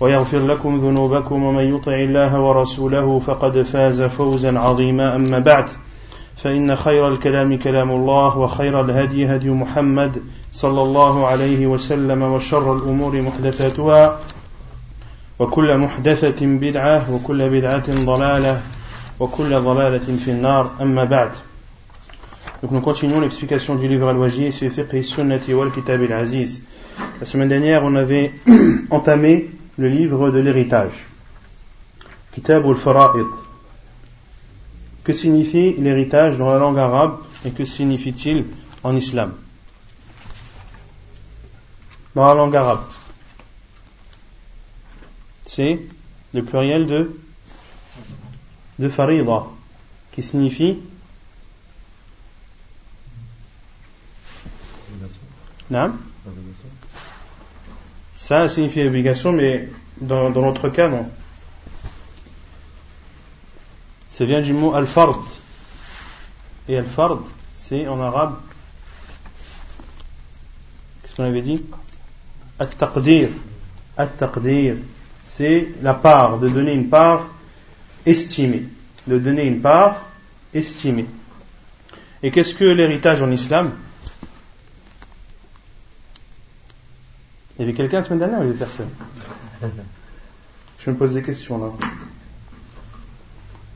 ويغفر لكم ذنوبكم ومن يطع الله ورسوله فقد فاز فوزا عظيما أما بعد فإن خير الكلام كلام الله وخير الهدي هدي محمد صلى الله عليه وسلم وشر الأمور محدثاتها وكل محدثة بدعة وكل بدعة ضلالة وكل ضلالة في النار أما بعد Donc nous continuons l'explication du livre Al-Wajih, c'est Fiqh Sunnati wal Kitab al-Aziz. La semaine dernière, on avait entamé le livre de l'héritage. Kitab al-Fara'id. Que signifie l'héritage dans la langue arabe et que signifie-t-il en islam? Dans la langue arabe, c'est le pluriel de de farida qui signifie non ça signifie obligation mais dans, dans notre cas non. Ça vient du mot al-fard. Et al-fard c'est en arabe qu'est-ce qu'on avait dit? At-taqdir. At-taqdir c'est la part, de donner une part estimée. De donner une part estimée. Et qu'est-ce que l'héritage en islam? Il y avait quelqu'un la semaine dernière ou il y avait personne Je me pose des questions là.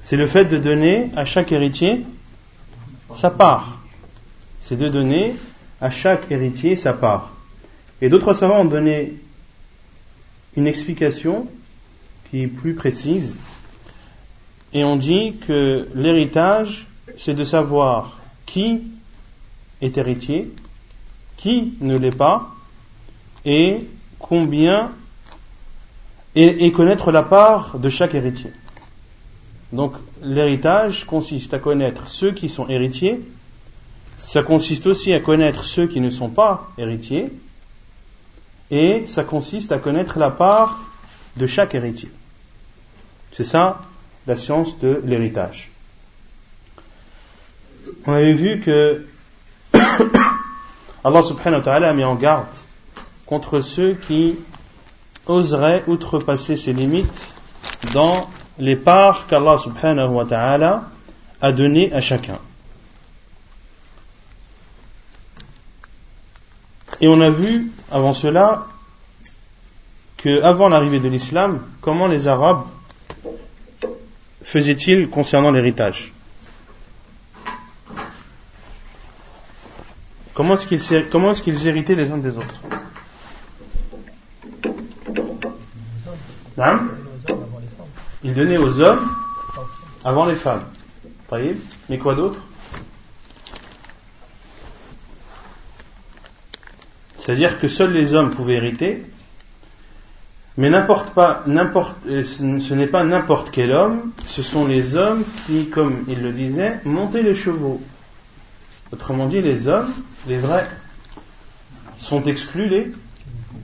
C'est le fait de donner à chaque héritier sa part. C'est de donner à chaque héritier sa part. Et d'autres savants ont donné une explication qui est plus précise. Et on dit que l'héritage, c'est de savoir qui est héritier, qui ne l'est pas, et combien, et, connaître la part de chaque héritier. Donc l'héritage consiste à connaître ceux qui sont héritiers, ça consiste aussi à connaître ceux qui ne sont pas héritiers, et ça consiste à connaître la part de chaque héritier. C'est ça la science de l'héritage. On avait vu que Allah subhanahu wa ta'ala a mis en garde contre ceux qui oseraient outrepasser ses limites dans les parts qu'Allah subhanahu wa ta'ala a données à chacun. Et on a vu avant cela que avant l'arrivée de l'islam, comment les Arabes faisaient-ils concernant l'héritage? Comment est-ce qu'ils héritaient les uns des autres? Ils donnaient aux hommes avant les femmes. Mais quoi d'autre? C'est-à-dire que seuls les hommes pouvaient hériter, mais n'importe n'importe, ce n'est pas n'importe quel homme, ce sont les hommes qui, comme il le disait, montaient les chevaux. Autrement dit, les hommes, les vrais, sont exclus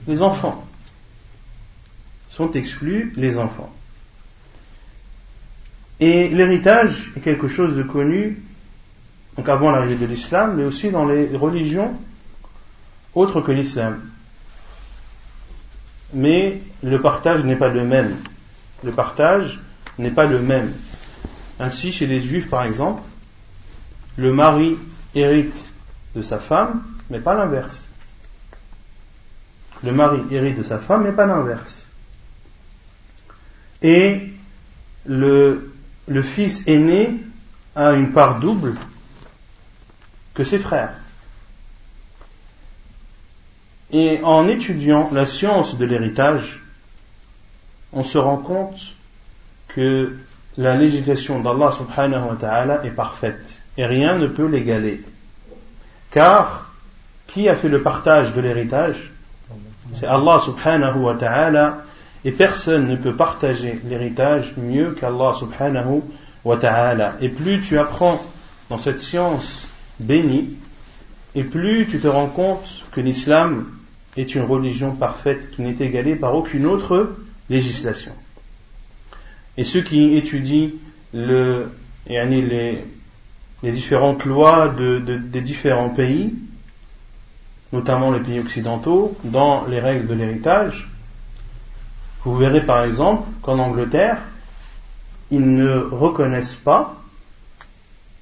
les enfants. Sont exclus les enfants. Et l'héritage est quelque chose de connu, donc avant l'arrivée de l'islam, mais aussi dans les religions autre que l'islam. Mais le partage n'est pas le même. Le partage n'est pas le même. Ainsi, chez les juifs, par exemple, le mari hérite de sa femme, mais pas l'inverse. Le mari hérite de sa femme, mais pas l'inverse. Et le, fils aîné a une part double que ses frères. Et en étudiant la science de l'héritage, on se rend compte que la législation d'Allah subhanahu wa ta'ala est parfaite et rien ne peut l'égaler. Car qui a fait le partage de l'héritage? C'est Allah subhanahu wa ta'ala et personne ne peut partager l'héritage mieux qu'Allah subhanahu wa ta'ala. Et plus tu apprends dans cette science bénie, et plus tu te rends compte que l'islam est une religion parfaite qui n'est égalée par aucune autre législation. Et ceux qui étudient le, les, différentes lois de, des différents pays, notamment les pays occidentaux, dans les règles de l'héritage, vous verrez par exemple qu'en Angleterre, ils ne reconnaissent pas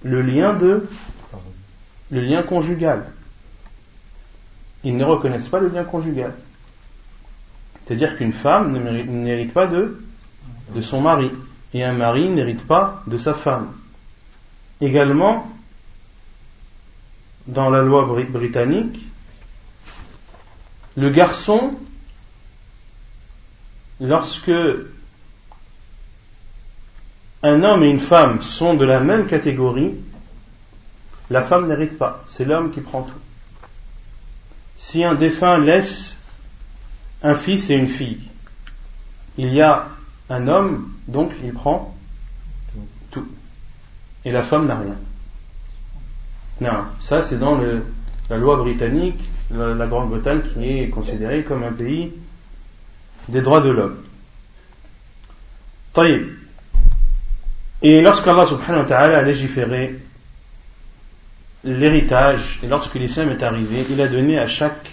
le lien de le lien conjugal. Ils ne reconnaissent pas le lien conjugal. C'est-à-dire qu'une femme n'hérite pas de, de son mari et un mari n'hérite pas de sa femme. Également, dans la loi britannique, le garçon, lorsque un homme et une femme sont de la même catégorie, la femme n'hérite pas, c'est l'homme qui prend tout. Si un défunt laisse un fils et une fille, il y a un homme, donc il prend tout. Et la femme n'a rien. Non, ça c'est dans la loi britannique, la, Grande-Bretagne qui est considérée comme un pays des droits de l'homme. Et lorsqu'Allah subhanahu wa ta'ala a légiféré l'héritage, et lorsque l'islam est arrivé, il a donné à chaque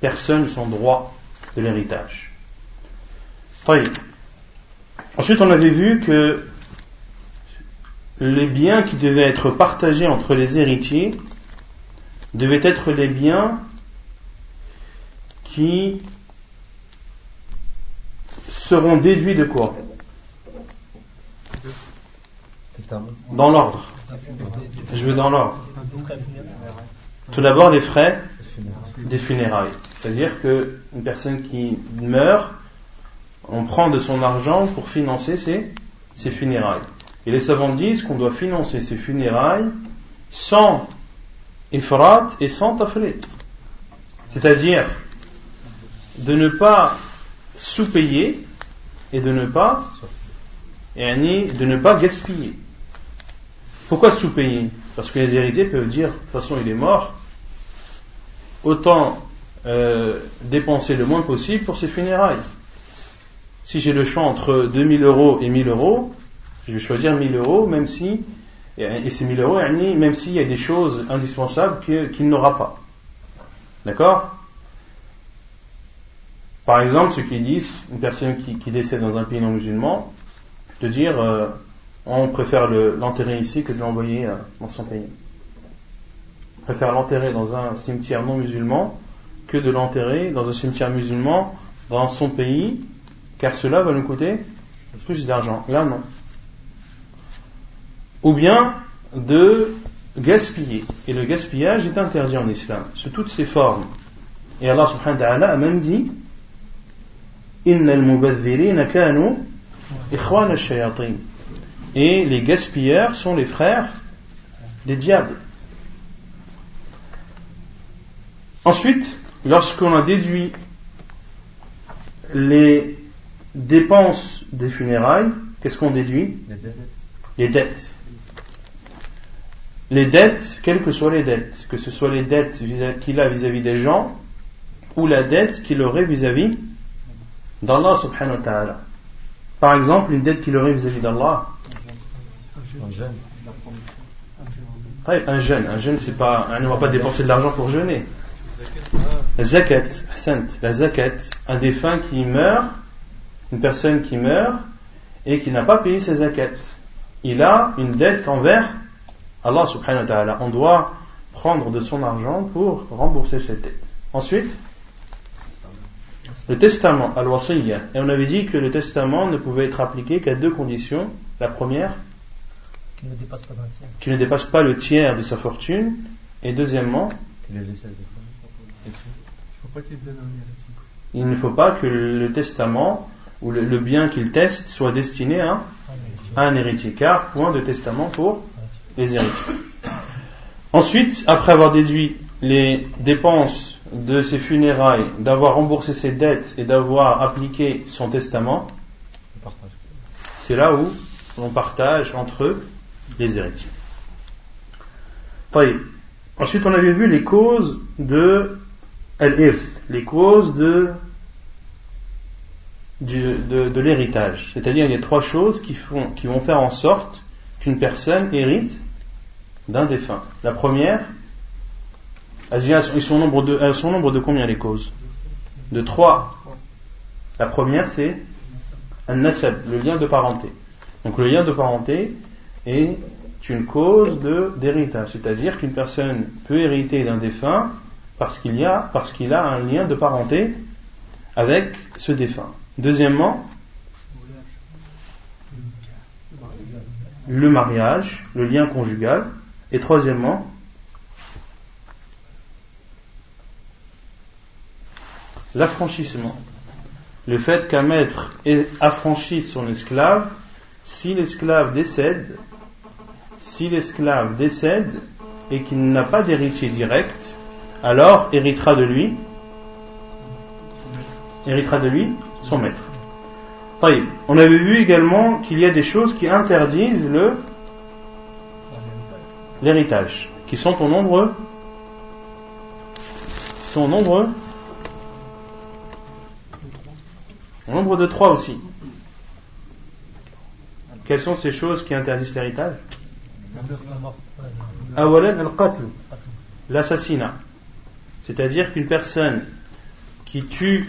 personne son droit de l'héritage. Ensuite, on avait vu que les biens qui devaient être partagés entre les héritiers devaient être les biens qui seront déduits de quoi Dans l'ordre. Je vais dans l'ordre. Tout d'abord, les frais des funérailles. C'est-à-dire qu'une personne qui meurt, on prend de son argent pour financer ses, ses funérailles. Et les savants disent qu'on doit financer ses funérailles sans ifrat et sans tafrit. C'est-à-dire de ne pas sous-payer et de ne pas de ne pas gaspiller. Pourquoi sous-payer? Parce que les héritiers peuvent dire, de toute façon il est mort, autant euh, dépenser le moins possible pour ses funérailles. Si j'ai le choix entre 2000 euros et 1000 euros, je vais choisir 1000 euros, même si, et ces 1000 euros, même s'il y a des choses indispensables qu'il n'aura pas. D'accord? Par exemple, ceux qui disent, une personne qui, décède dans un pays non musulman, de dire, euh, on préfère l'enterrer ici que de l'envoyer euh, dans son pays. On préfère l'enterrer dans un cimetière non musulman que de l'enterrer dans un cimetière musulman dans son pays, car cela va nous coûter plus d'argent. Là, non. Ou bien de gaspiller. Et le gaspillage est interdit en islam, sous toutes ses formes. Et Allah subhanahu wa ta'ala a même dit et les gaspilleurs sont les frères des diables. Ensuite, lorsqu'on a déduit les dépenses des funérailles, qu'est-ce qu'on déduit? Les dettes. Les dettes, quelles que soient les dettes, que ce soit les dettes qu'il a vis-à-vis des gens, ou la dette qu'il aurait vis-à-vis d'Allah subhanahu wa ta'ala. Par exemple, une dette qu'il aurait vis-à-vis d'Allah, un jeûne. Un jeûne, un jeûne, c'est pas, on ne va pas dépenser de l'argent pour jeûner. La zakat, la zakat, un défunt qui meurt, une personne qui meurt et qui n'a pas payé ses zakat. Il a une dette envers Allah subhanahu wa ta'ala. On doit prendre de son argent pour rembourser cette dette. Ensuite, Le testament, al-wasiyya. Et on avait dit que le testament ne pouvait être appliqué qu'à deux conditions. La première, Qui ne dépasse pas qu'il ne dépasse pas le tiers de sa fortune. Et deuxièmement, Il qu'il ne faut pas que le testament ou le, le bien qu'il teste soit destiné à, à un héritier. Car point de testament pour les héritiers. Ensuite, après avoir déduit les dépenses de ses funérailles, d'avoir remboursé ses dettes et d'avoir appliqué son testament, c'est là où on partage entre eux les héritiers. Ensuite, on avait vu les causes de les causes de, de l'héritage. C'est-à-dire, il y a trois choses qui, font, qui vont faire en sorte qu'une personne hérite d'un défunt. La première, ils sont nombre de, elles sont nombre de combien les causes? De trois. La première, c'est un nasab, le lien de parenté. Donc le lien de parenté est une cause de d'héritage, c'est-à-dire qu'une personne peut hériter d'un défunt parce qu'il a parce qu'il a un lien de parenté avec ce défunt. Deuxièmement, le mariage, le lien conjugal, et troisièmement, l'affranchissement. Le fait qu'un maître affranchisse son esclave, si l'esclave décède, si l'esclave décède et qu'il n'a pas d'héritier direct, alors héritera de lui, héritera de lui son maître. On avait vu également qu'il y a des choses qui interdisent le l'héritage, qui sont au nombre, qui sont au nombre, au nombre de trois aussi. Quelles sont ces choses qui interdisent l'héritage al-qatl, l'assassinat. C'est-à-dire qu'une personne qui tue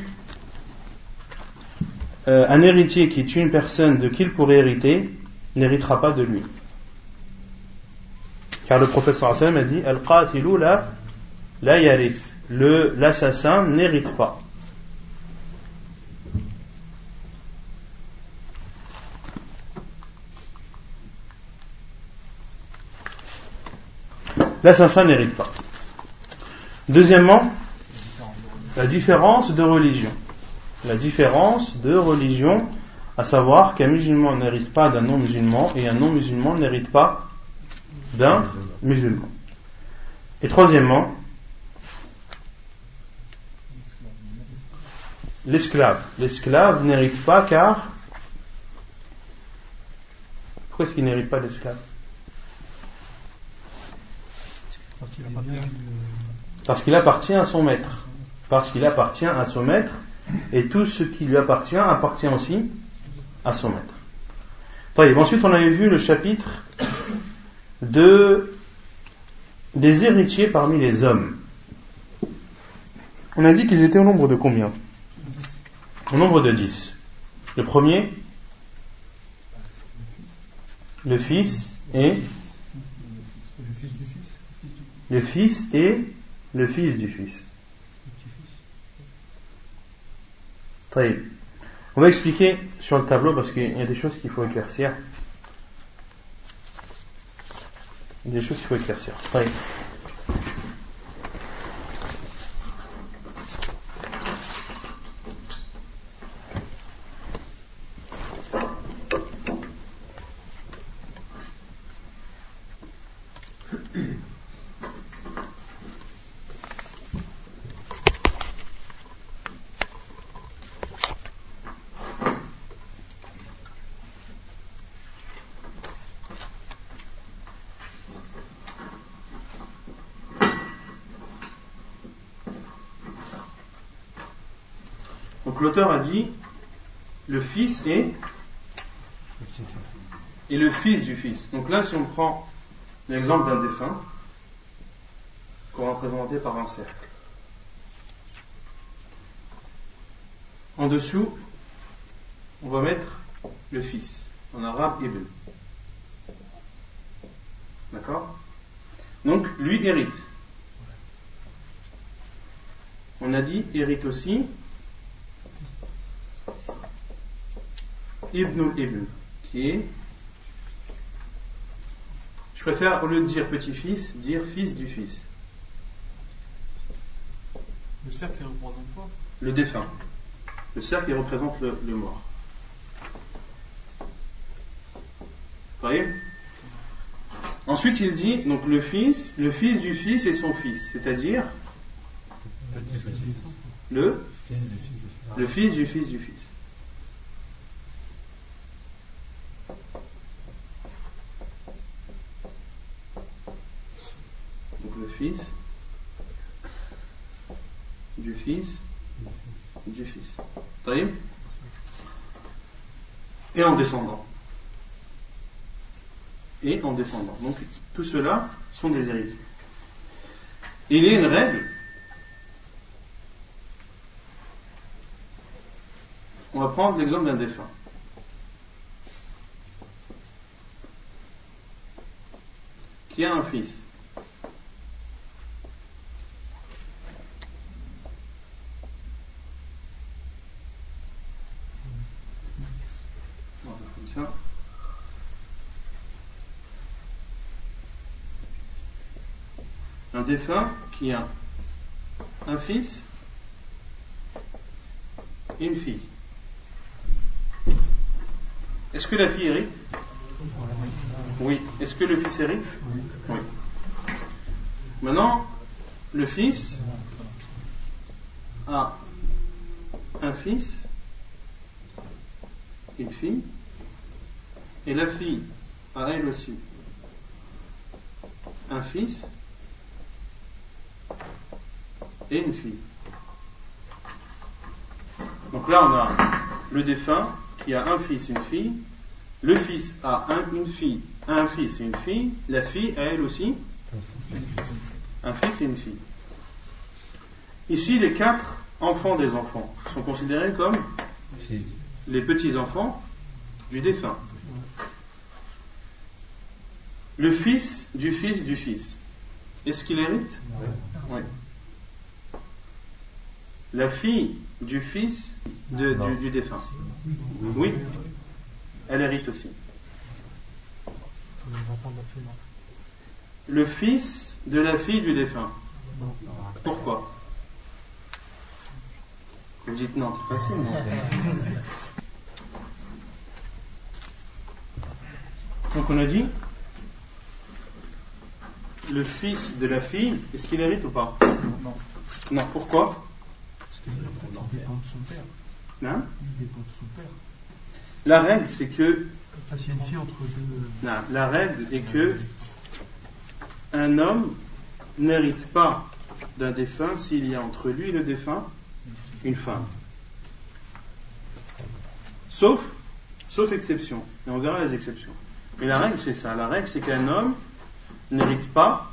euh, un héritier qui tue une personne de qui il pourrait hériter n'héritera pas de lui. Car le professeur sallam a dit Al-qatilu la, l'assassin n'hérite pas. L'assassin n'hérite pas. Deuxièmement, la différence de religion. La différence de religion, à savoir qu'un musulman n'hérite pas d'un non-musulman et un non-musulman n'hérite pas d'un musulman. Et troisièmement, l'esclave. L'esclave n'hérite pas car... Pourquoi est-ce qu'il n'hérite pas l'esclave Parce qu'il appartient à son maître. Parce qu'il appartient à son maître et tout ce qui lui appartient appartient aussi à son maître. Ensuite, on avait vu le chapitre de, des héritiers parmi les hommes. On a dit qu'ils étaient au nombre de combien? Au nombre de 10. Le premier, le fils et le fils du fils, le fils et le fils du fils. Taïb. On va expliquer sur le tableau parce qu'il y a des choses qu'il faut éclaircir. Des choses qu'il faut éclaircir. Taïb. Donc l'auteur dit le fils est et le fils du fils. Donc là, si on prend l'exemple d'un défunt qu'on va représenter par un cercle. En dessous, on va mettre le fils. En arabe, ibn. D'accord? Donc, lui hérite. On a dit hérite aussi Ibn Ibn, qui est. Je préfère, au lieu de dire petit-fils, dire fils du fils. Le cercle il représente quoi? Le défunt. Le cercle, il représente le, le mort. Vous voyez? Ensuite, il dit donc le fils, le fils du fils et son fils, c'est-à-dire le, Fils du fils du fils. le fils du fils du fils. Fils du fils du fils. Et en descendant. Et en descendant. Donc tout cela sont des héritiers. Il y a une règle. On va prendre l'exemple d'un défunt. Qui a un fils? On va faire comme ça. Un défunt qui a un fils et une fille. Est-ce que la fille hérite Oui. Est-ce que le fils hérite Oui. Maintenant, le fils a un fils, une fille, et la fille a elle aussi un fils et une fille. Donc là, on a le défunt qui a un fils, une fille. Le fils a un- une fille, un fils et une fille. La fille a elle aussi un fils et une fille. Ici, les quatre enfants des enfants sont considérés comme les petits-enfants du défunt. Le fils du fils du fils. Est-ce qu'il hérite? Oui. La fille du fils de- du, du défunt. Oui. Elle hérite aussi. Le fils de la fille du défunt. Pourquoi? Vous dites non, c'est facile. non Donc on a dit le fils de la fille, est-ce qu'il hérite ou pas? Non. Non, pourquoi? Qu'il dépend de son père. Hein? Il dépend de son père. La règle c'est que Enfin, c'est une fille entre deux. non, la règle est que un homme n'hérite pas d'un défunt s'il y a entre lui et le défunt une femme. Sauf, sauf exception. Et on verra les exceptions. Mais la règle, c'est ça. La règle, c'est qu'un homme n'hérite pas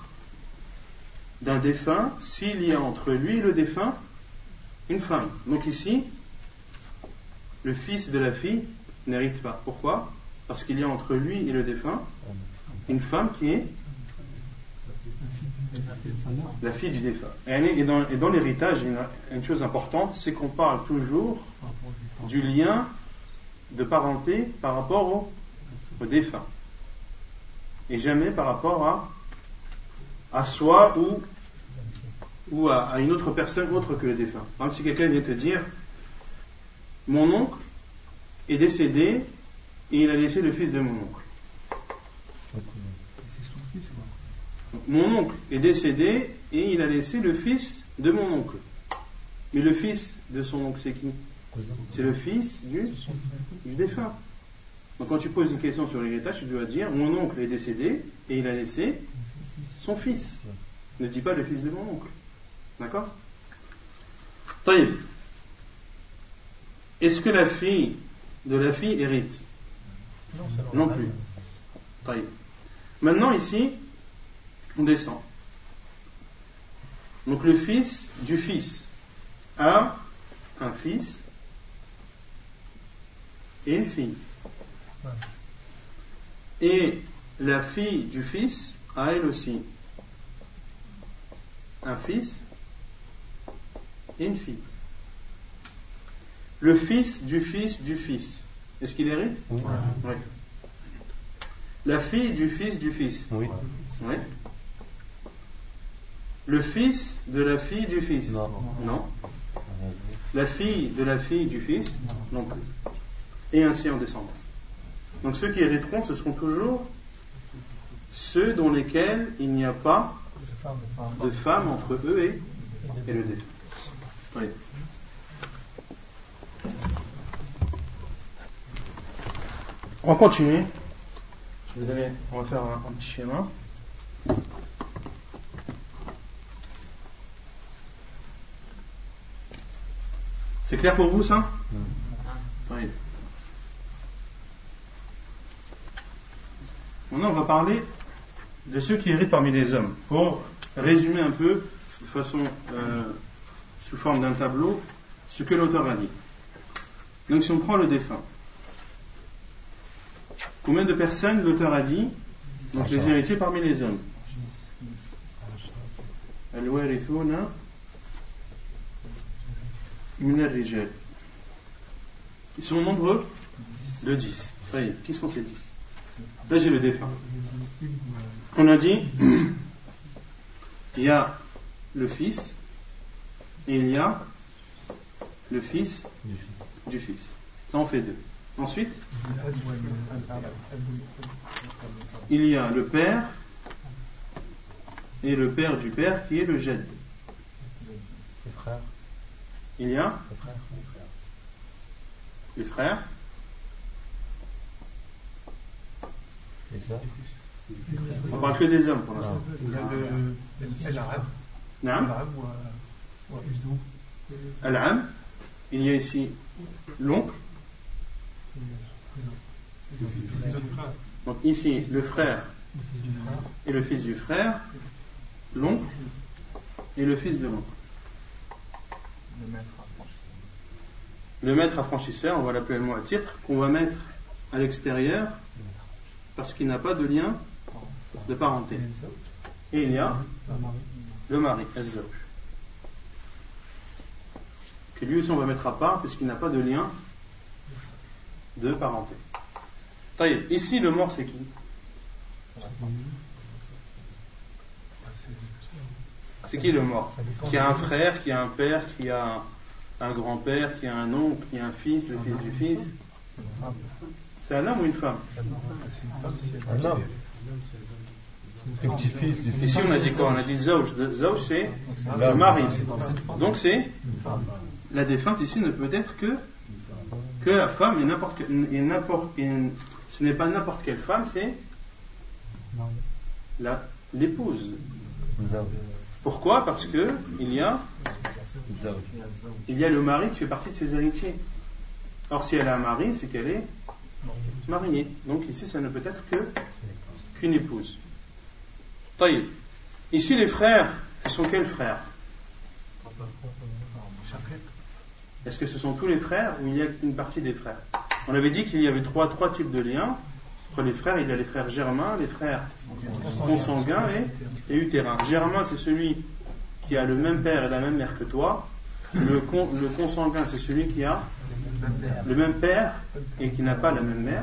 d'un défunt s'il y a entre lui et le défunt une femme. Donc ici, le fils de la fille n'hérite pas. Pourquoi? Parce qu'il y a entre lui et le défunt une femme qui est la fille du défunt. Et, dans, l'héritage, une, chose importante, c'est qu'on parle toujours du lien de parenté par rapport au, défunt. Et jamais par rapport à soi ou, ou à, à une autre personne autre que le défunt. Par exemple, si quelqu'un vient te dire Mon oncle est décédé et il a laissé le fils de mon oncle. Donc, mon oncle est décédé et il a laissé le fils de mon oncle. Mais le fils de son oncle, c'est qui? C'est le fils du, du défunt. Donc quand tu poses une question sur l'héritage, tu dois dire mon oncle est décédé et il a laissé son fils. Ne dis pas le fils de mon oncle. D'accord? Taïb. Est-ce que la fille de la fille hérite? Non, Non plus. Taïb. Maintenant ici, on descend. Donc le fils du fils a un fils et une fille. Et la fille du fils a elle aussi un fils et une fille. Le fils du fils du fils Est-ce qu'il hérite Oui. Oui. La fille du fils du fils. Oui. Oui. Le fils de la fille du fils. Non. Non. La fille de la fille du fils. Non plus. Et ainsi en descendant. Donc ceux qui hériteront, ce seront toujours ceux dans lesquels il n'y a pas de femme entre eux et, et le défunt. On va continuer. Je vais aller- on va faire un, un petit schéma. C'est clair pour vous ça? Oui. Maintenant, on va parler de ceux qui héritent parmi les hommes. Pour résumer un peu, de façon euh, sous forme d'un tableau, ce que l'auteur a dit. Donc, si on prend le défunt, combien de personnes l'auteur a dit Donc, les héritiers parmi les hommes. Ils sont nombreux de 10. Ça y est, qui sont ces 10 Là, j'ai le défunt. On a dit, il y a le fils et il y a le fils du fils. Ça en fait deux. Ensuite, il y a le père et le père du père qui est le jed. Les frères. Il y a Les frères. les frères, Les sœurs. on parle que des hommes pour l'instant. Al-Am, il y a ici l'oncle, donc ici le frère et le fils du frère, l'oncle et le fils de l'oncle. Le maître affranchisseur, on va l'appeler le titre, qu'on va mettre à l'extérieur parce qu'il n'a pas de lien de parenté. Et il y a le mari. Que lui aussi on va mettre à part puisqu'il n'a pas de lien de parenté. Ici le mort c'est qui? C'est qui le mort? Qui a un frère, qui a un père, qui a un grand-père, qui a un oncle, qui a un fils, le fils du fils? C'est un homme ou une femme? Un homme. Ici on a dit quoi? On a dit. Le Zawj c'est le mari. Donc c'est la défunte ici ne peut être que la femme et n'importe ce n'est pas n'importe quelle femme, c'est l'épouse. Pourquoi? Parce que il y a le mari qui fait partie de ses héritiers. Or si elle a un mari, c'est qu'elle est mariée. Donc ici ça ne peut être que qu'une épouse. Ici les frères, ce sont quels frères? Est-ce que ce sont tous les frères ou il y a une partie des frères? On avait dit qu'il y avait trois, types de liens entre les frères. Il y a les frères germains, les frères consanguins et, utérins. Germain, c'est celui qui a le même père et la même mère que toi. Le, con- le consanguin, c'est celui qui a le même père et qui n'a pas la même mère.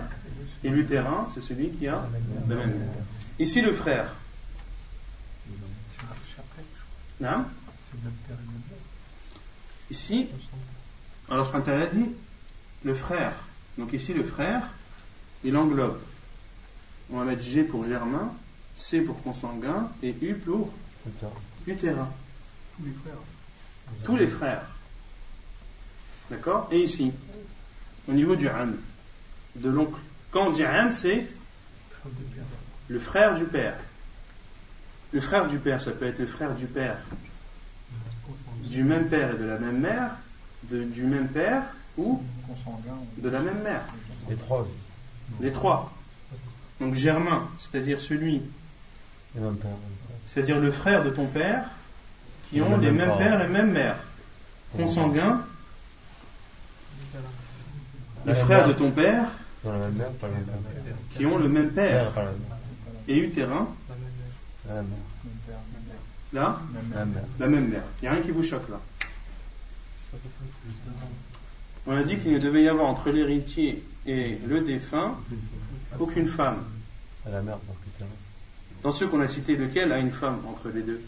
Et l'utérin, c'est celui qui a la même mère. Ici, le frère. Non Ici, alors ce a dit le frère. Donc ici, le frère, il englobe. On va mettre G pour germain, C pour consanguin et U pour utérin. tous les frères Tous les frères. D'accord? Et ici, au niveau du am, de l'oncle. Quand on dit am, c'est le frère du père. Le frère du père, ça peut être le frère du père du même père et de la même mère, de- du même père ou de la même mère. Les trois. Les trois. Donc germain, c'est-à-dire celui, c'est-à-dire le frère de ton père, qui ont les le même mêmes pères et les mêmes mères. Consanguin, les La même frères de mère. ton père, la même mère, la même qui ont le même Père, la même mère. Et utérin, La même mère. là, La même mère. la même mère. Il n'y a rien qui vous choque là. On a dit qu'il ne devait y avoir entre l'héritier et le défunt, aucune femme. À la mer, donc putain. Dans ceux qu'on a cités, lequel a une femme entre les deux?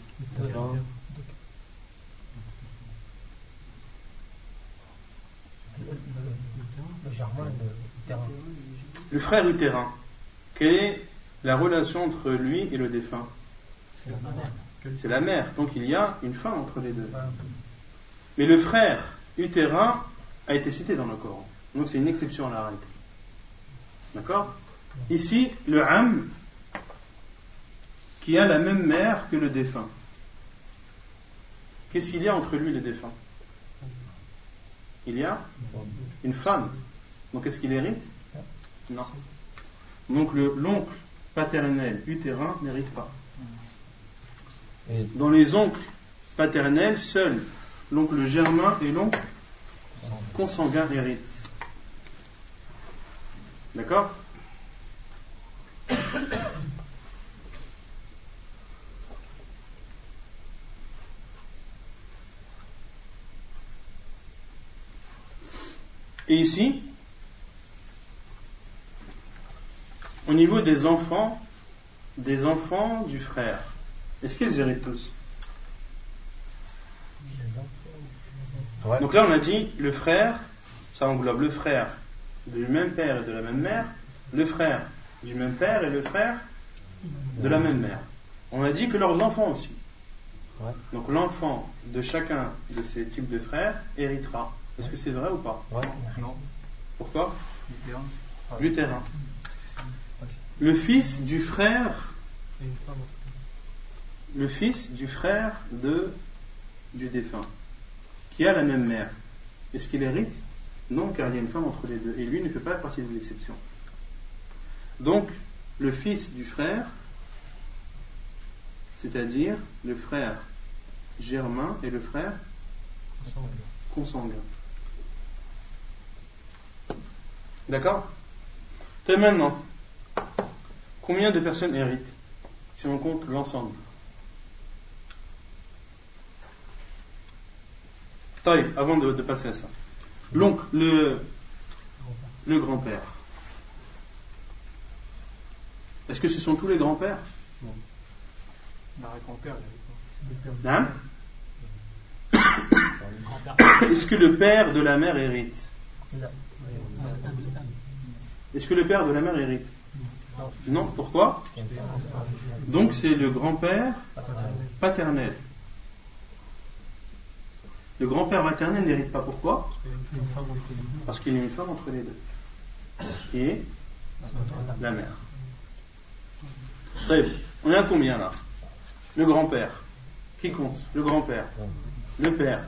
Le frère utérin. Quelle est la relation entre lui et le défunt? C'est la mère. C'est la mère. Donc il y a une femme entre les deux. Mais le frère utérin a été cité dans le Coran. Donc c'est une exception à la règle. D'accord? Ici, le Am, qui a la même mère que le défunt. Qu'est-ce qu'il y a entre lui et le défunt? Il y a une femme. Donc est-ce qu'il hérite? Non. Donc le- l'oncle paternel utérin n'hérite pas. Dans les oncles paternels, seuls l'oncle germain et l'oncle consanguin héritent. D'accord Et ici, au niveau des enfants, des enfants du frère, est-ce qu'ils héritent tous? Ouais. Donc là, on a dit le frère, ça englobe le frère du même père et de la même mère, le frère du même père et le frère de la même mère. On a dit que leurs enfants aussi. Ouais. Donc l'enfant de chacun de ces types de frères héritera. Est-ce que c'est vrai ou pas? Ouais. Non. Pourquoi? Du terrain. Le fils du frère, le fils du frère de du défunt, qui a la même mère, est-ce qu'il hérite? Non, car il y a une femme entre les deux, et lui ne fait pas partie des exceptions. Donc, le fils du frère, c'est-à-dire le frère germain et le frère consanguin. D'accord? Et maintenant, combien de personnes héritent si on compte l'ensemble? Taïe, avant de, de passer à ça. L'oncle, le, le grand-père. Est-ce que ce sont tous les grands-pères? L'arrière-grand-père, Hein Grand-père. Est-ce que le père de la mère hérite? Est-ce que le père de la mère hérite? Non, pourquoi? Donc c'est le grand-père paternel. Le grand-père maternel n'hérite pas. Pourquoi? Parce qu'il y a une femme entre les deux, qui est? La mère. Très bien. On est à combien là? Le grand-père. Qui compte? Le grand-père. Le père.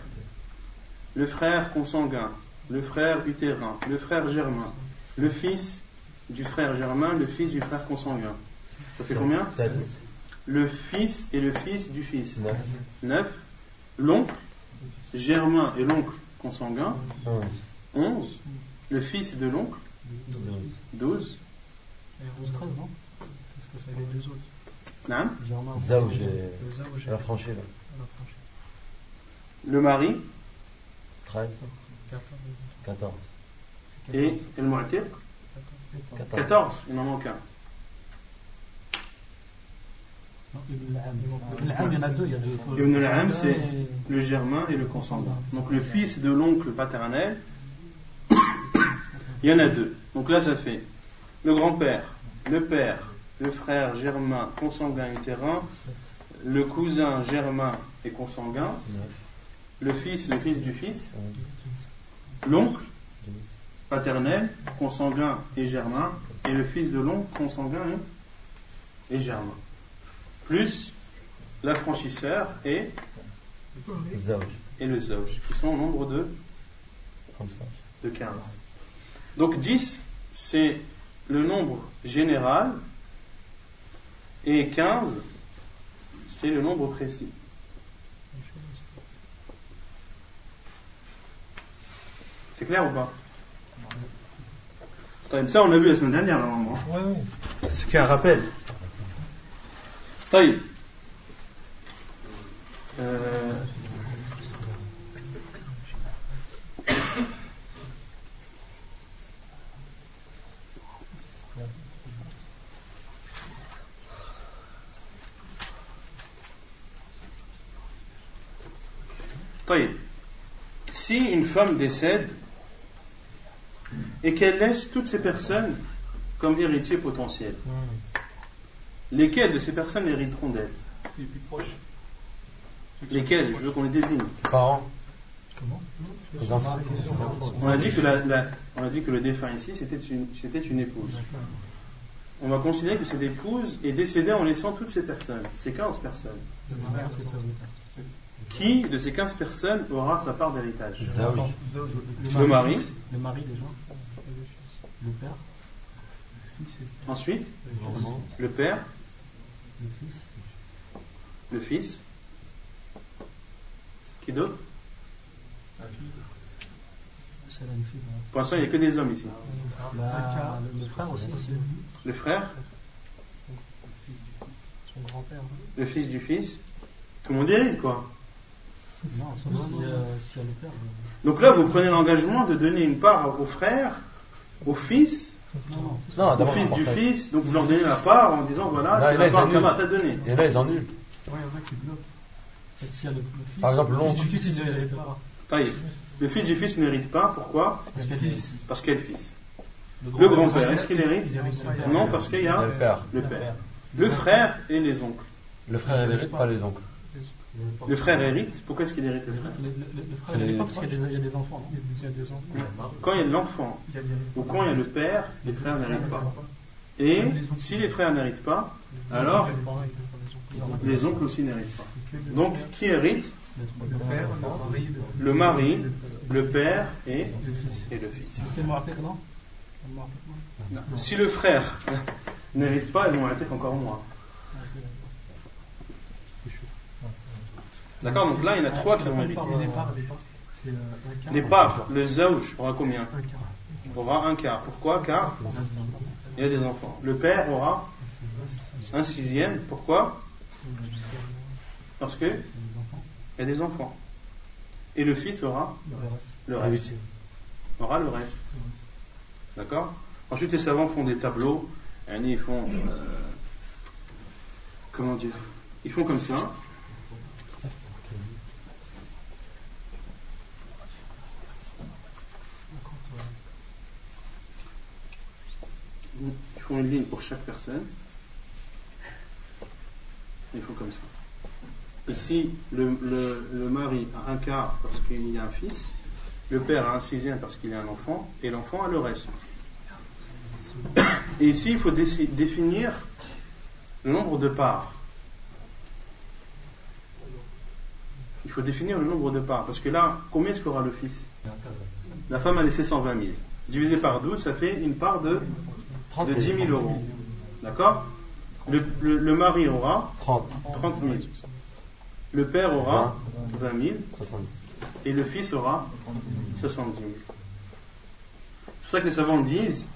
Le frère consanguin. Le frère utérin. Le frère germain. Le fils du frère germain. Le fils du frère consanguin. Ça fait combien? Le fils et le fils du fils. Neuf. 9. L'oncle germain et l'oncle consanguin. Onze. 11. Le fils de l'oncle. Douze. 12. Et 11, 13, non? Parce que c'est les deux autres. Nam. Germain. Zaouj la franchise. là. La franchise. Le mari. Treize. 14. Quatorze. Et le mu'tir. 14. 14. Il n'en manque un. Il y en a deux. Il y a le Ibn al-Am, c'est le germain et le consanguin. Donc le fils de l'oncle paternel, il y en a deux. Donc là, ça fait le grand-père, le père, le frère germain, consanguin utérin, le cousin germain et consanguin, le fils, le fils du fils, l'oncle paternel, consanguin et germain, et le fils de l'oncle, consanguin et germain. Plus l'affranchisseur et, et le zauj, qui sont au nombre de, de 15. Donc 10, c'est le nombre général, et 15, c'est le nombre précis. C'est clair ou pas? Ça, on l'a vu la semaine dernière, normalement. Ouais, ouais. C'est ce qui est un rappel. طيب. si une femme décède et qu'elle laisse toutes ces personnes comme héritiers potentiels lesquelles de ces personnes hériteront d'elle? Les plus proches. Lesquelles Je veux qu'on les désigne. Parents. Comment? Les enfants. On a dit que, la- la- on a dit que le défunt ici, c'était une, c'était une épouse. On va considérer que cette épouse est décédée en laissant toutes ces personnes, ces 15 personnes. Qui de ces 15 personnes aura sa part d'héritage? Le mari, Le mari déjà. Le père. ensuite le père, Le fils. le fils. Qui d'autre? Pour l'instant, il n'y a que des hommes ici. La- le, le frère aussi, Le frère, son grand-père. le fils du fils. Tout le monde hérite, quoi. Non, sauf si, euh, s'il y a le père. euh, Donc là, vous prenez l'engagement de donner une part au frère, au fils, Non, non. Non, au d'abord, fils du fils. Donc vous leur donnez la part en disant voilà, Là, c'est la part qu'Ama t'a donnée. Et là, ils annulent. Ouais, il y en a qui bloquent. En fait, s'il y a le, le fils. Par exemple, l'oncle. Le fils du fils, il ne hérite pas. Le fils du fils n'hérite pas. Pourquoi Parce qu'il y a fils. Parce qu'il y a le fils. Le grand-père, est-ce qu'il hérite. Non, parce qu'il y a le père. le père. Le frère et les oncles. Le frère, il hérite pas les oncles. Le frère hérite. Pourquoi est-ce qu'il hérite le frère le, le, le frère, C'est il hérite les- pas parce qu'il y, a des- il y a des enfants. non Il y a des enfants. Quand il y a l'enfant ou quand il y a le père, les frères n'héritent pas. Et si les frères n'héritent pas, alors les oncles aussi n'héritent pas. Donc qui hérite Le mari, le père et, et le fils. Si le frère n'hérite pas, ils vont encore moins. D'accord Donc là, il y en a trois qui. Les parts, parts, c'est euh. Les parts, le zaouj aura combien Un quart. Aura un quart. Pourquoi? Car il y a des enfants. Le père aura un sixième. Pourquoi? Parce que il y a des enfants. Et le fils aura le reste. Aura le reste. D'accord? Ensuite, les savants font des tableaux. Ils font. euh, comment dire? Ils font comme ça. Ils font une ligne pour chaque personne. Ils font comme ça. Ici, le, mari a un quart parce qu'il y a un fils, le père a un sixième parce qu'il y a un enfant, et l'enfant a le reste. Et ici, il faut définir le nombre de parts. Il faut définir le nombre de parts, parce que là, combien est-ce qu'aura le fils? La femme a laissé 120 000. Divisé par 12, ça fait une part de, de 10 000 euros. D'accord le, le- le mari aura 30. 30 000. Le père aura 20 000 70. et le fils aura 70 000. C'est pour ça que les savants disent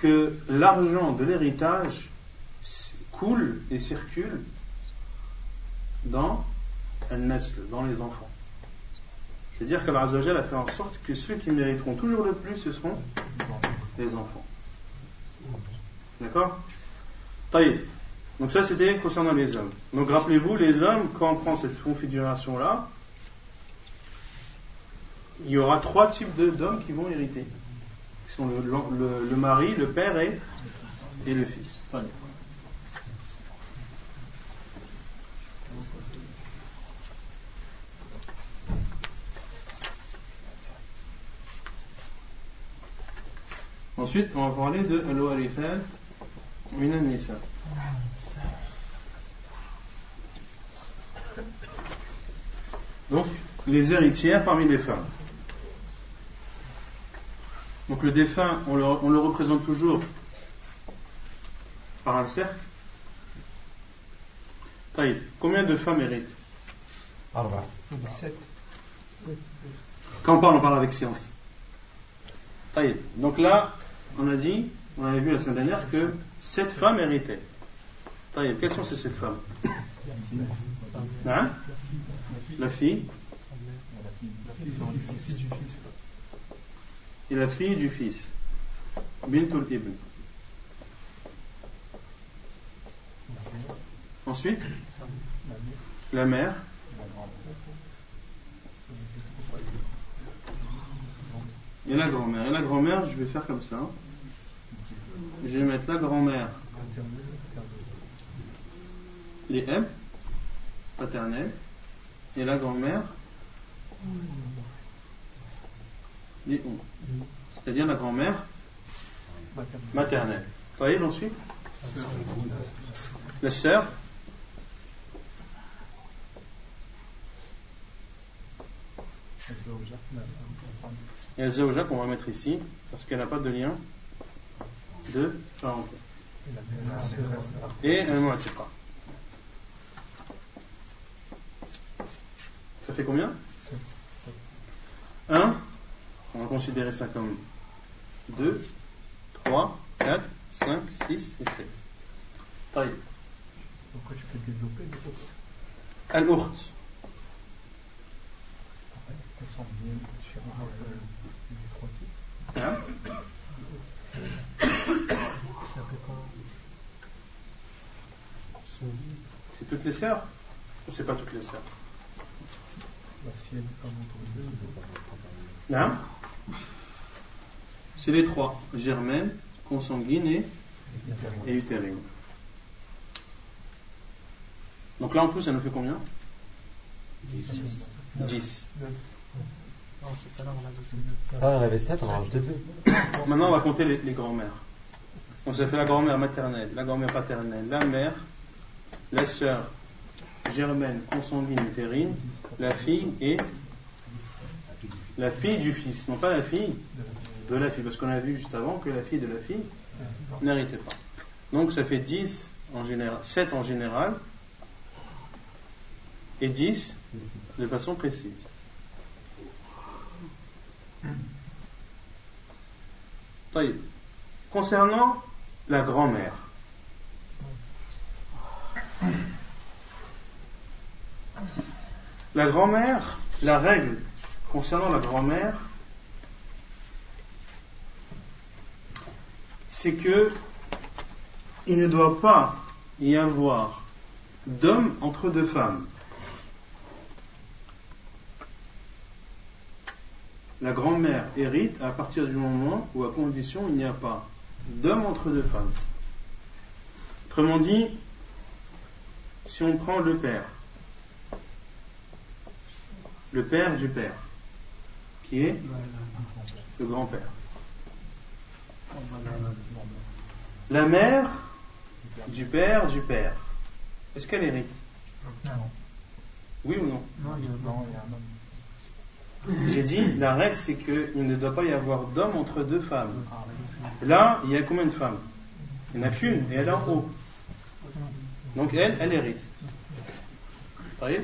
que l'argent de l'héritage coule et circule dans dans les enfants. C'est-à-dire qu'Allah Azzawajal a fait en sorte que ceux qui mériteront toujours le plus, ce seront les enfants. D'accord? Taïb. Donc ça c'était concernant les hommes. Donc rappelez-vous, les hommes, quand on prend cette configuration-là, il y aura trois types d'hommes qui vont hériter. Qui sont le mari, le père et, et le fils. Ensuite, on va parler de al-warithat. Donc, les héritières parmi les femmes. Donc, le défunt, on le, on le représente toujours par un cercle. Taïb, combien de femmes héritent? Arba. Quand on parle, on parle avec science. Taïb. Donc là, on a dit, on avait vu la semaine dernière que sept femmes héritaient. Quelles sont ces sept femmes? Hein? La fille? Et la fille du fils? Bintul Ibn. Ensuite, la mère? Et la grand-mère. Et la grand-mère, je vais faire comme ça. Je vais mettre la grand-mère, les M, paternels, et la grand-mère, les O. C'est-à-dire la grand-mère maternelle. Voyez ensuite La sœur. Et la qu'on va mettre ici, parce qu'elle n'a pas de lien de. Et un mu'tiqa. Ça fait combien? 1. On va considérer ça comme 2, 3, 4, 5, 6 et 7. Taïb. Pourquoi tu peux développer. Hein? Son- C'est toutes les sœurs Ou c'est pas toutes les sœurs? Bah, si elle est pas entre deux, Hein? C'est les trois germaine, consanguine et, et utérine. Donc là en tout, ça nous fait combien? 10. Non, c'est pas là, on a deux. Ah, on avait 7, on rajoute 2. Maintenant, on va compter les, les grands-mères. Donc ça fait la grand-mère maternelle, la grand-mère paternelle, la mère, la sœur germaine, consanguine, utérine, la fille et la fille du fils, non pas la fille de la fille, parce qu'on a vu juste avant que la fille de la fille n'héritait pas. Donc ça fait 10 en général, 7 en général et 10 de façon précise. Concernant la grand-mère, la grand-mère, la règle concernant la grand-mère, c'est que il ne doit pas y avoir d'homme entre deux femmes. La grand-mère hérite à partir du moment où, à condition, il n'y a pas d'homme entre deux femmes. Autrement dit, si on prend le père, le père du père, qui est le grand-père, la mère du père du père, est-ce qu'elle hérite? Non, Oui ou non? Non, il y a non, il y a un homme. J'ai dit, la règle c'est qu'il ne doit pas y avoir d'homme entre deux femmes. Là, il y a combien de femmes? Il n'y en a qu'une, et elle est en haut. Donc elle, elle hérite. Vous voyez?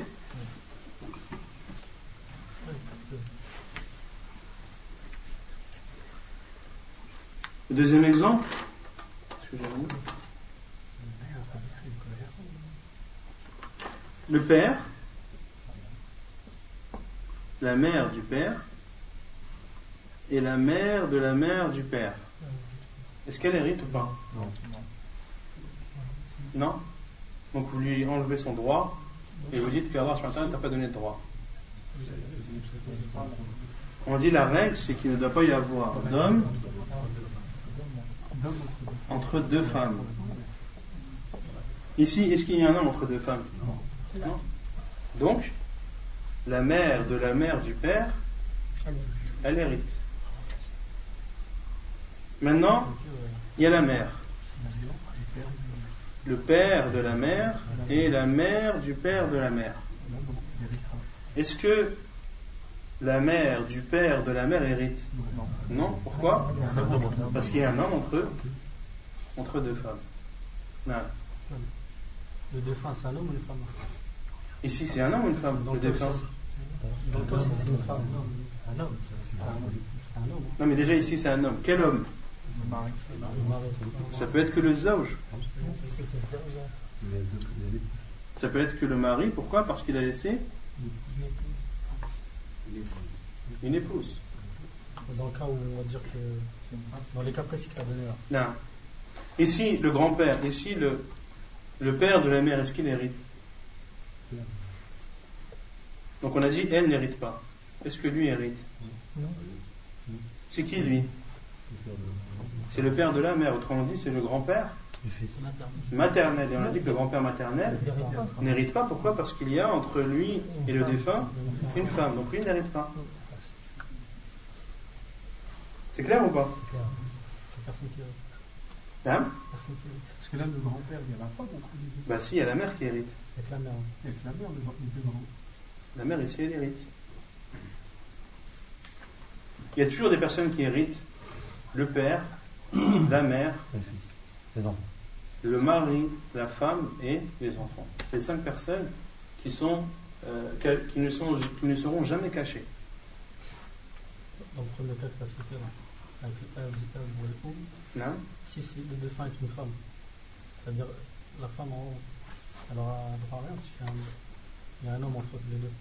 Deuxième exemple Le père, la mère du père et la mère de la mère du père. Est-ce qu'elle hérite ou pas? Non. Non? Donc vous lui enlevez son droit et vous dites qu'Allah ne t'a pas donné de droit. On dit la règle, c'est qu'il ne doit pas y avoir d'homme entre deux femmes. Ici, est-ce qu'il y a un homme entre deux femmes? Non. Donc, la mère de la mère du père, elle hérite. Maintenant, il y a la mère. Le père de la mère et la mère du père de la mère. Est-ce que la mère du père de la mère hérite? Non. Pourquoi? Parce qu'il y a un homme entre, entre deux femmes. Non. Le défunt, c'est un homme ou une femme? Ici, c'est un homme ou une femme le défunt Donc toi, c'est une femme. Un homme. Non, mais déjà ici, c'est un homme. Quel homme? Le. Ça peut être que le zawj. Ça peut être que le mari. Pourquoi? Parce qu'il a laissé une épouse. Dans le cas où on va dire que. Dans les cas précis qu'il a donné là. Non. Ici, le grand-père. Ici, le, le père de la mère. Est-ce qu'il hérite? Donc on a dit elle n'hérite pas. Est-ce que lui hérite? Non. C'est qui lui? C'est le père de la mère, autrement dit c'est le grand-père maternel. Et on a dit que le grand-père maternel n'hérite pas. Pourquoi? Parce qu'il y a entre lui et le défunt une femme. Donc lui il n'hérite pas. C'est clair ou pas? Personne qui hérite. Hein? Personne qui hérite. Parce que là, le grand-père, il y a la femme. Bah si, il y a la mère qui hérite. Avec la mère. Avec la mère, le grands. La mère ici, elle hérite. Il y a toujours des personnes qui héritent. Le père, la mère. Les enfants. le mari, la femme et les enfants. C'est cinq personnes qui, sont, euh, qui, ne sont, qui ne seront jamais cachées. Dans le premier cas que cité, là, avec le père, le père ou le homme, Non si c'est le défunt est une femme, c'est-à-dire la femme en haut, elle aura droit à rien parce qu'il y a un, il y a un homme entre les deux.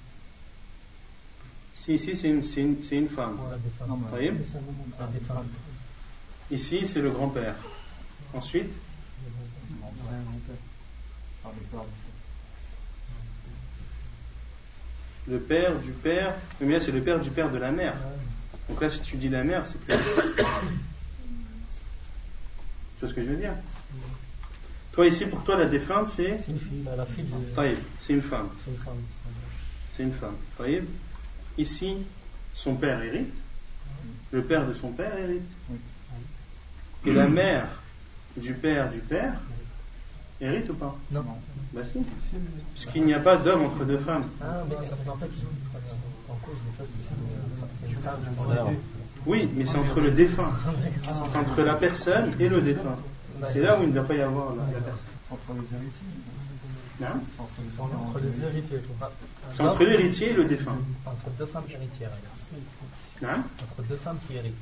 Si ici c'est une, c'est une, c'est une femme. Des femmes. Non, mais- Voyez Mais c'est un homme, il y a des femmes. Ici c'est le grand-père. Ensuite. Ah, le père, du père. Mais là c'est le père du père de la mère. Donc là si tu dis la mère, c'est plus. Tu vois ce que je veux dire? Toi ici pour toi la défunte c'est. C'est une fille, la fille. Taïb, c'est une femme. C'est une femme. C'est une femme. Ici, son père hérite. Le père de son père hérite. Oui. Et la mère du père du père hérite ou pas? Non. Bah si. Puisqu'il n'y a pas d'homme entre deux femmes. Ah, mais ça fait en fait, en cause, des. Oui, mais c'est entre le défunt. C'est entre la personne et le défunt. C'est là où il ne doit pas y avoir la, la personne. Entre les héritiers. Hein Entre les C'est entre les héritiers. quoi. C'est entre l'héritier et le défunt. Entre deux femmes héritières. alors. Hein Entre deux femmes qui héritent.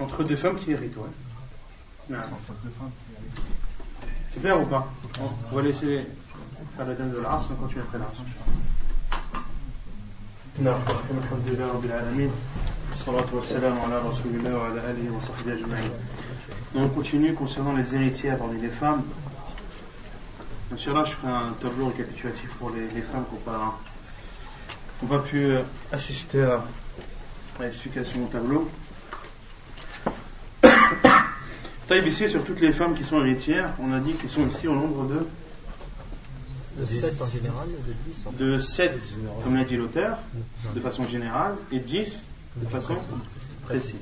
entre deux femmes qui héritent, ouais. Non. Entre deux femmes qui arrivent. C'est clair ou pas On va laisser faire le thème de l'Asr, on continue après l'Asr. نعم الحمد لله رب العالمين والصلاة والسلام على رسول الله وعلى آله وصحبه أجمعين Donc on continue concernant les héritières parmi les femmes. Inch'Allah, je ferai un tableau récapitulatif pour les, les femmes qui n'ont pas, pas pu euh, assister à, à l'explication du tableau. Taïb ici, sur toutes les femmes qui sont héritières, on a dit qu'elles sont ici au nombre de De 7 en général, de 10 en de 7, comme l'a dit l'auteur, de façon générale, et 10 de façon précise.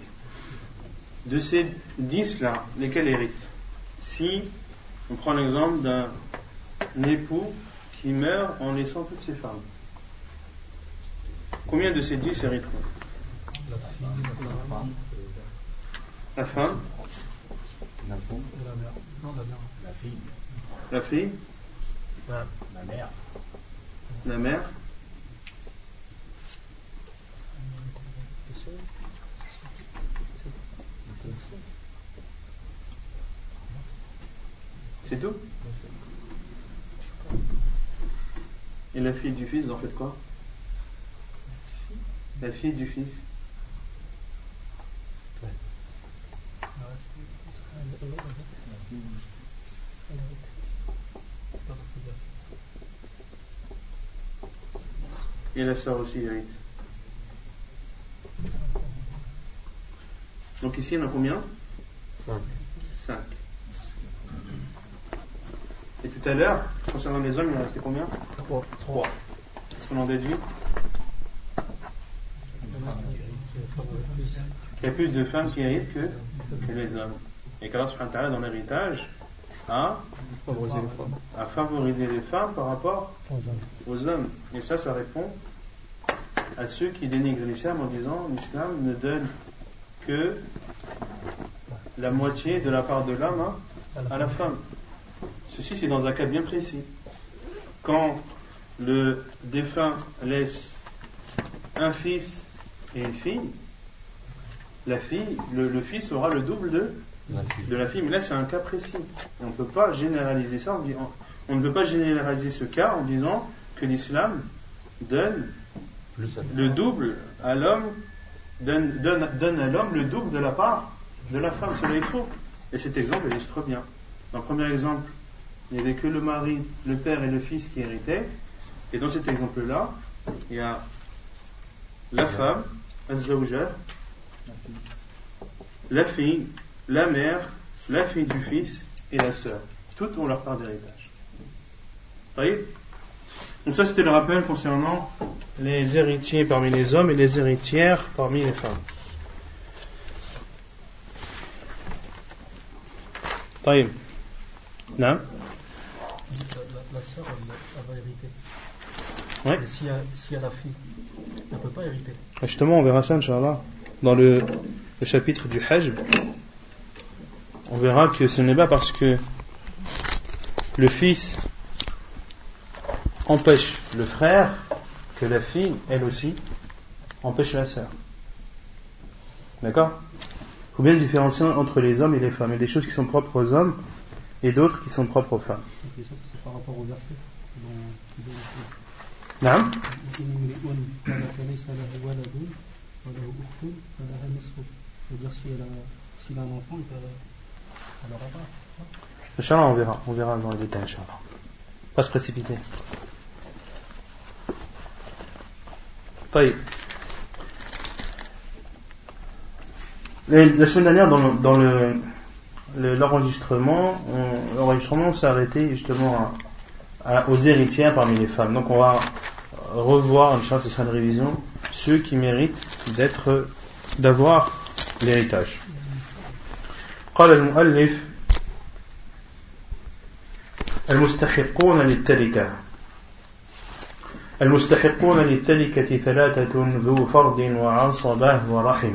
De ces 10-là, lesquels héritent? Si on prend l'exemple d'un époux qui meurt en laissant toutes ses femmes, combien de ces 10 hériteront? La la femme, La femme, la mère. Non, la mère. La fille. la fille, La mère. la mère, c'est tout? Et la fille du fils, vous en faites quoi? La fille du fils Et la sœur aussi hérite. Donc ici, il y en a combien? Cinq. 5. Et tout à l'heure, concernant les hommes, il en restait combien 3. 3. Est-ce qu'on en déduit Il y a plus de femmes qui héritent que, que les hommes. Et qu'Allah subhanahu wa dans l'héritage a, Favoriser les femmes. a favorisé les femmes par rapport aux hommes. Et ça, ça répond à ceux qui dénigrent l'islam en disant l'islam ne donne que la moitié de la part de l'homme hein, à la femme. Ceci, c'est dans un cas bien précis. Quand le défunt laisse un fils et une fille, la fille, le, le fils aura le double de, La fille. de la fille. Mais là, c'est un cas précis. Et on ne peut pas généraliser ça. on ne peut pas généraliser ce cas en disant que l'islam donne le double à l'homme, donne, donne, donne à l'homme le double de la part de la femme. Cela est faux. Et cet exemple illustre bien. Dans le premier exemple, il n'y avait que le mari, le père et le fils qui héritaient. Et dans cet exemple-là, il y a la femme, la fille, la mère, la fille du fils et la sœur. Toutes ont leur part d'héritage. voyez Donc ça c'était le rappel concernant les héritiers parmi les hommes et les héritières parmi les femmes. طيب نعم la, la sœur, elle, elle, va hériter. Ouais. Mais si elle, si elle a fille, elle ne peut pas hériter. Justement, on verra ça, Inch'Allah. Dans le, le chapitre du Hajj, on verra que ce n'est pas parce que le fils empêche le frère que la fille, elle aussi, empêche la sœur. D'accord? Il faut bien différencier entre les hommes et les femmes. Il y a des choses qui sont propres aux hommes et d'autres qui sont propres aux femmes. C'est par rapport au verset. Non C'est-à-dire s'il a, a un enfant, il peut, elle aura pas. Inch'Allah, on verra, on verra dans les détails, Inch'Allah. Pas se précipiter. La semaine dernière, dans, dans le, l'enregistrement, l'enregistrement s'est arrêté justement aux héritières parmi les femmes. Donc on va revoir, Inch'Allah, ce sera une révision, ceux qui méritent d'être, d'avoir l'héritage. قال المؤلف المستحقون للتركة المستحقون للتركة ثلاثة ذو فرض وعصبة ورحم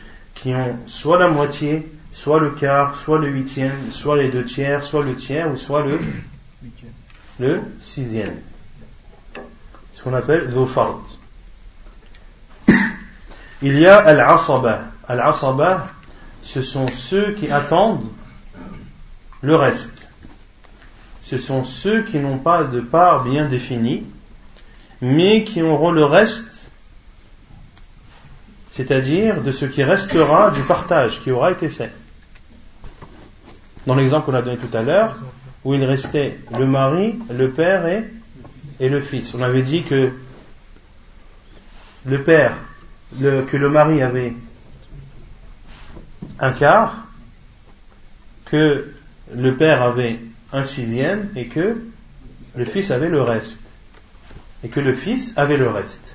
qui ont soit la moitié, soit le quart, soit le huitième, soit les deux tiers, soit le tiers, ou soit le, sixième. Ce qu'on appelle. Il y a al-asaba. Al-asaba, ce sont ceux qui attendent le reste. Ce sont ceux qui n'ont pas de part bien définie, mais qui auront le reste, c'est-à-dire de ce qui restera du partage qui aura été fait. Dans l'exemple qu'on a donné tout à l'heure, où il restait le mari, le père et, le fils. On avait dit que le père, que le mari avait un quart, que le père avait un sixième et que le fils avait le reste. Et que le fils avait le reste.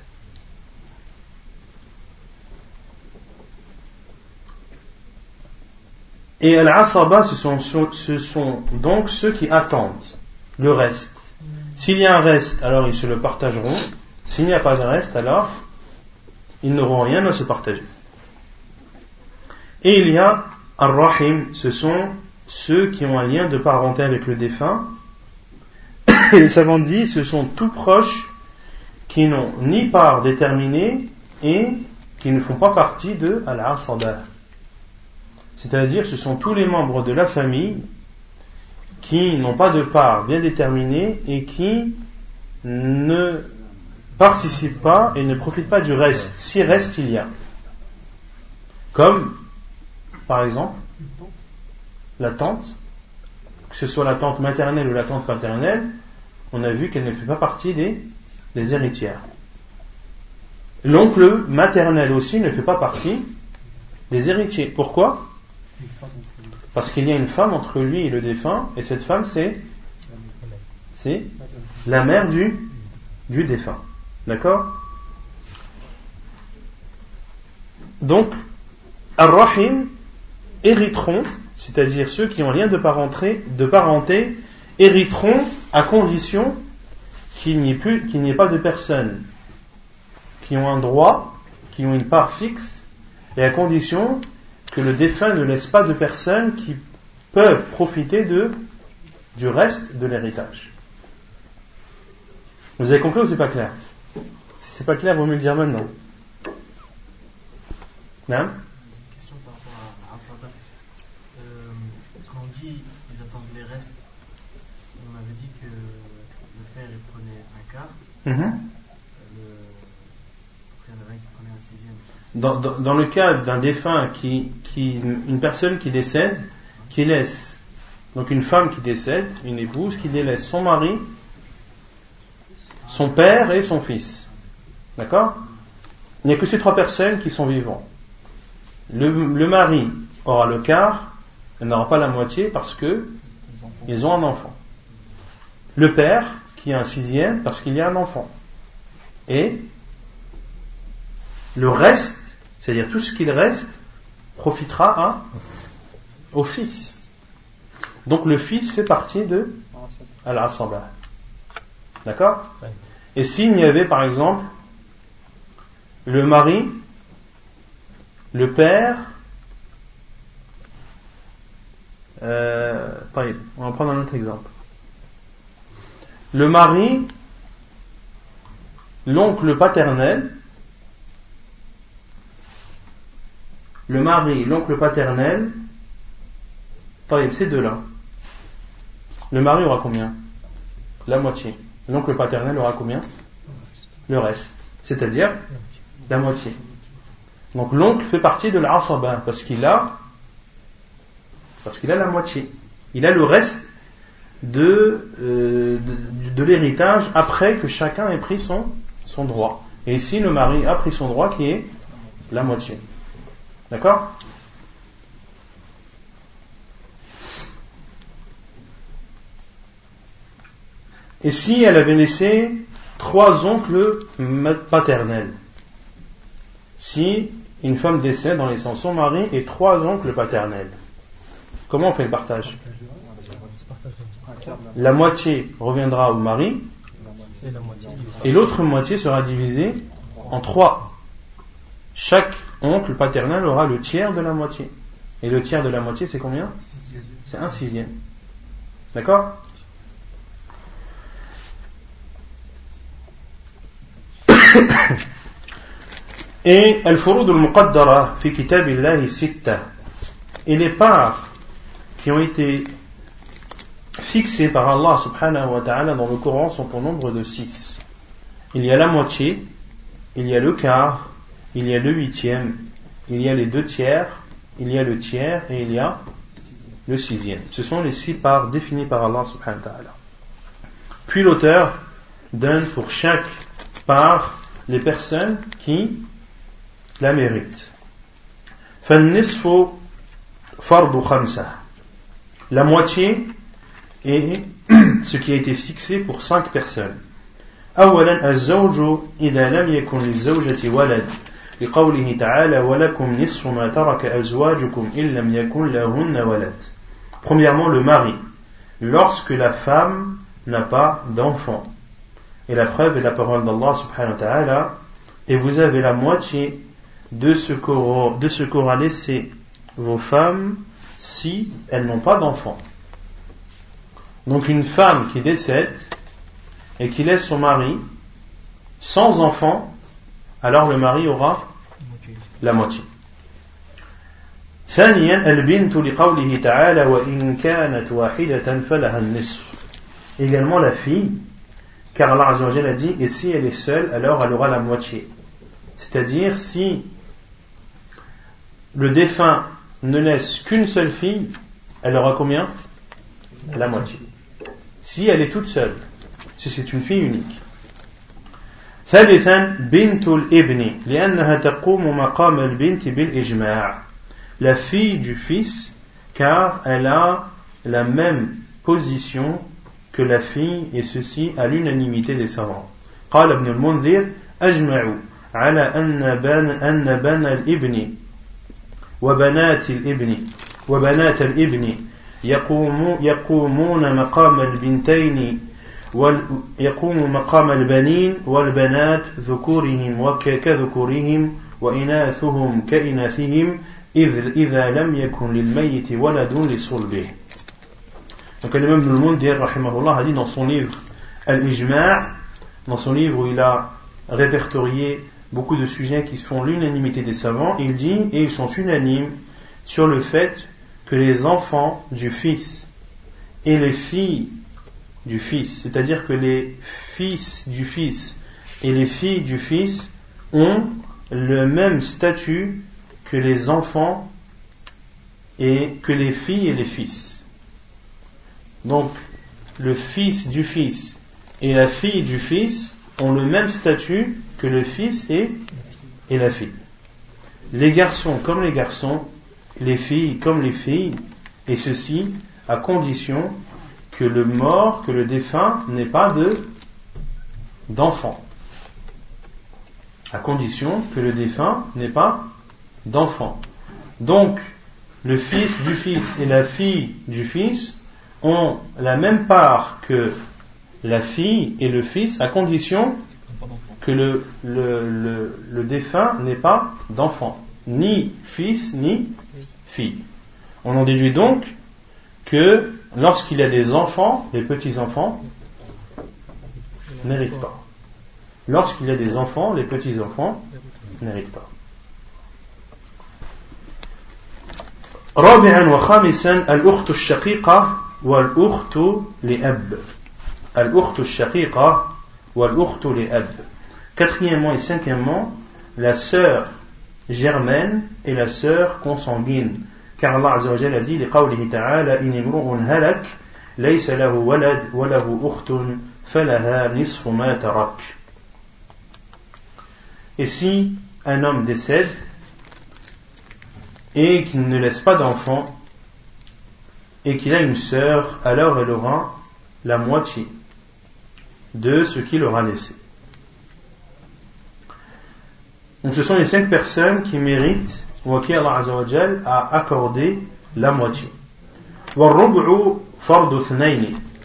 Et al-asaba, ce sont, ce sont donc ceux qui attendent le reste. S'il y a un reste, alors ils se le partageront. S'il n'y a pas de reste, alors ils n'auront rien à se partager. Et il y a ar-rahim, ce sont ceux qui ont un lien de parenté avec le défunt. Et les savants ce sont tout proches qui n'ont ni part déterminée et qui ne font pas partie de al-asaba. C'est-à-dire ce sont tous les membres de la famille qui n'ont pas de part bien déterminée et qui ne participent pas et ne profitent pas du reste, si reste il y a. Comme, par exemple, la tante, que ce soit la tante maternelle ou la tante paternelle, on a vu qu'elle ne fait pas partie des, des héritières. L'oncle maternel aussi ne fait pas partie des héritiers. Pourquoi? Parce qu'il y a une femme entre lui et le défunt, et cette femme c'est c'est la mère du, du défunt. D'accord Donc, Ar-Rahim hériteront c'est-à-dire ceux qui ont lien de parenté, de parenté hériteront à condition qu'il n'y ait, plus, qu'il n'y ait pas de personnes qui ont un droit, qui ont une part fixe, et à condition que le défunt ne laisse pas de personnes qui peuvent profiter de, du reste de l'héritage. Vous avez compris ou c'est pas clair? C'est pas clair, vaut mieux le dire maintenant. Non? Euh, quand on dit ils attendent les restes, on avait dit que le père il prenait un quart, Mhm. le... après il y en avait un qui prenait un sixième. Dans, le cas d'un défunt qui, qui, une personne qui décède, qui laisse, donc une femme qui décède, une épouse qui délaisse son mari, son père et son fils. D'accord? Il n'y a que ces trois personnes qui sont vivants. Le, le mari aura le quart, elle n'aura pas la moitié parce que ils ont un enfant. Le père, qui a un sixième, parce qu'il y a un enfant. Et le reste, c'est-à-dire tout ce qu'il reste profitera à, au fils. Donc le fils fait partie de Al-Asaba. D'accord? Et s'il y avait par exemple le mari, le père, euh, on va prendre un autre exemple. Le mari, l'oncle paternel, le mari, l'oncle paternel, ces deux-là. Le mari aura combien? La moitié. L'oncle paternel aura combien? Le reste. C'est-à-dire la moitié. Donc l'oncle fait partie de l'asaba parce qu'il a parce qu'il a la moitié. Il a le reste euh, de, l'héritage après que chacun ait pris son, son droit. Et ici, le mari a pris son droit qui est la moitié. D'accord? Et si elle avait laissé trois oncles paternels? Si une femme décède en laissant son mari et trois oncles paternels, comment on fait le partage? La moitié reviendra au mari et l'autre moitié sera divisée en trois. Chaque oncle paternel aura le tiers de la moitié. Et le tiers de la moitié, c'est combien C'est un sixième. D'accord Et al-furud al-muqaddara fi sitta. Et les parts qui ont été fixées par Allah subhanahu wa ta'ala dans le Coran sont au nombre de six. Il y a la moitié, il y a le quart, il y a le huitième, il y a les deux tiers, il y a le tiers et il y a le sixième. Ce sont les six parts définies par Allah subhanahu wa ta'ala. Puis l'auteur donne pour chaque part les personnes qui la méritent. فالنصف فرض خمسة. La moitié est ce qui a été fixé pour cinq personnes. أولا الزوج إذا لم يكن للزوجة ولد لقوله تعالى ولكم نصف ما ترك أزواجكم إن لم يكن لهن ولد Premièrement, le mari, lorsque la femme n'a pas d'enfant. Et la preuve est la parole d'Allah subhanahu wa ta'ala, et vous avez la moitié de ce qu'aura de ce qu'aura laissé vos femmes si elles n'ont pas d'enfant. Donc une femme qui décède et qui laisse son mari sans enfant, alors le mari aura la moitié. ثانيا البنت لقوله تعالى وإن كانت واحدة فلها النصف également la fille car Allah Azza wa Jalla a dit et si elle est seule alors elle aura la moitié c'est-à-dire si le défunt ne laisse qu'une seule fille elle aura combien la moitié si elle est toute seule si c'est une fille unique ثالثا بنت الابن لأنها تقوم مقام البنت بالإجماع. La fille du fils car elle a la même position que la fille et ceci à l'unanimité des savants. قال ابن المنذر أجمعوا على أن بن أن بنى الابن وبنات الابن وبنات الابن يقوم يقومون مقام البنتين يقوم مقام البنين والبنات ذكورهم وكذكورهم وإناثهم كإناثهم إذ إذا لم يكن للميت ولد لصلبه Donc l'imam Ibn al-Mundir, rahimahullah, a dit dans son livre Al-Ijma' dans son livre où il a répertorié beaucoup de sujets qui font l'unanimité des savants. Il dit, et ils sont unanimes sur le fait que les enfants du fils et les filles du fils, c'est-à-dire que les fils du fils et les filles du fils ont le même statut que les enfants et que les filles et les fils. Donc, le fils du fils et la fille du fils ont le même statut que le fils et, et la fille. Les garçons comme les garçons, les filles comme les filles, et ceci à condition que le mort, que le défunt n'ait pas de d'enfant. À condition que le défunt n'ait pas d'enfant. Donc, le fils du fils et la fille du fils ont la même part que la fille et le fils à condition que le, le, le, défunt n'ait pas d'enfant, ni fils ni fille. On en déduit donc que lorsqu'il y a des enfants, les petits-enfants n'héritent pas. Lorsqu'il y a des enfants, les petits-enfants n'héritent pas. رابعا وخامسا الأخت الشقيقة والأخت لأب الأخت الشقيقة والأخت لأب Quatrièmement et cinquièmement, la sœur germaine et la sœur consanguine. Car Allah Azza wa Jalla a dit, لقوله تعالى إن امرؤ هلك ليس له ولد وله أخت فلها نصف ما ترك. Et si un homme décède et qu'il ne laisse pas d'enfant et qu'il a une sœur, alors elle aura la moitié de ce qu'il aura laissé. Donc ce sont les cinq personnes qui méritent ou à qui Allah a accordé la moitié.